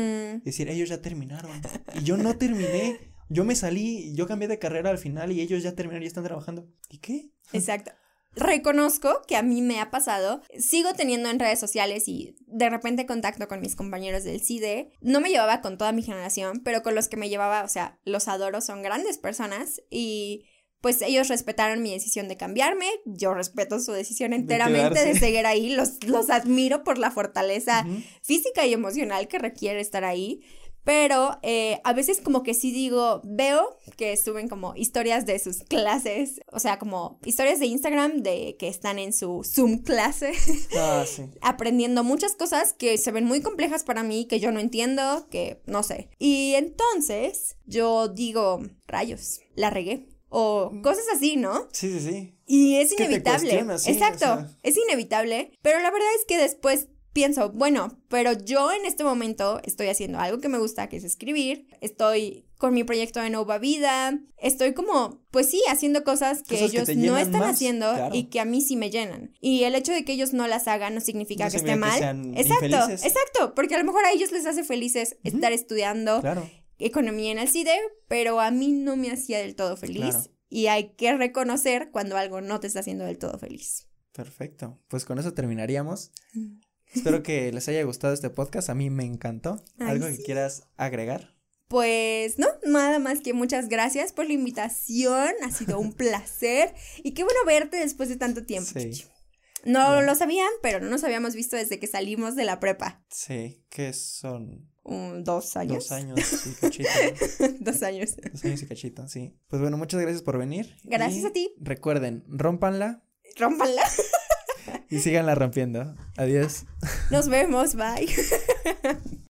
decir, ellos ya terminaron y yo no terminé. Yo me salí, yo cambié de carrera al final y ellos ya terminaron y están trabajando. ¿Y qué? Exacto reconozco que a mí me ha pasado, sigo teniendo en redes sociales y de repente contacto con mis compañeros del CIDE. No me llevaba con toda mi generación, pero con los que me llevaba, o sea, los adoro, son grandes personas y pues ellos respetaron mi decisión de cambiarme, yo respeto su decisión enteramente de, seguir ahí, los, los admiro por la fortaleza física y emocional que requiere estar ahí. Pero eh, a veces como que sí digo, veo que suben como historias de sus clases, o sea, como historias de Instagram de que están en su Zoom clase, [LAUGHS] ah, aprendiendo muchas cosas que se ven muy complejas para mí, que yo no entiendo, que no sé. Y entonces yo digo, rayos, la regué. O mm. cosas así, ¿no? Sí, sí, sí. Y es inevitable. Exacto, es inevitable. Pero la verdad es que después pienso, bueno, pero yo en este momento estoy haciendo algo que me gusta, que es escribir, estoy con mi proyecto de Nova Vida, estoy como, pues sí, haciendo cosas que ellos no están haciendo y que a mí sí me llenan. Y el hecho de que ellos no las hagan no significa que esté mal. exacto, exacto, porque a lo mejor a ellos les hace felices estar estudiando economía en el CIDE, pero a mí no me hacía del todo feliz. Y hay que reconocer cuando algo no te está haciendo del todo feliz. Perfecto. Pues con eso terminaríamos. Mm. Espero [LAUGHS] que les haya gustado este podcast. A mí me encantó. ¿Algo que quieras agregar? Pues no, nada más que muchas gracias por la invitación. Ha sido un [LAUGHS] placer. Y qué bueno verte después de tanto tiempo. Sí. No lo sabían, pero no nos habíamos visto desde que salimos de la prepa. Sí, que son dos años. Dos años y cachito. [LAUGHS] dos años. Dos años y cachito, sí. Pues bueno, muchas gracias por venir. Gracias a ti. Recuerden, rompanla. Rompanla. Y síganla rompiendo. Adiós. Nos vemos, bye. [LAUGHS]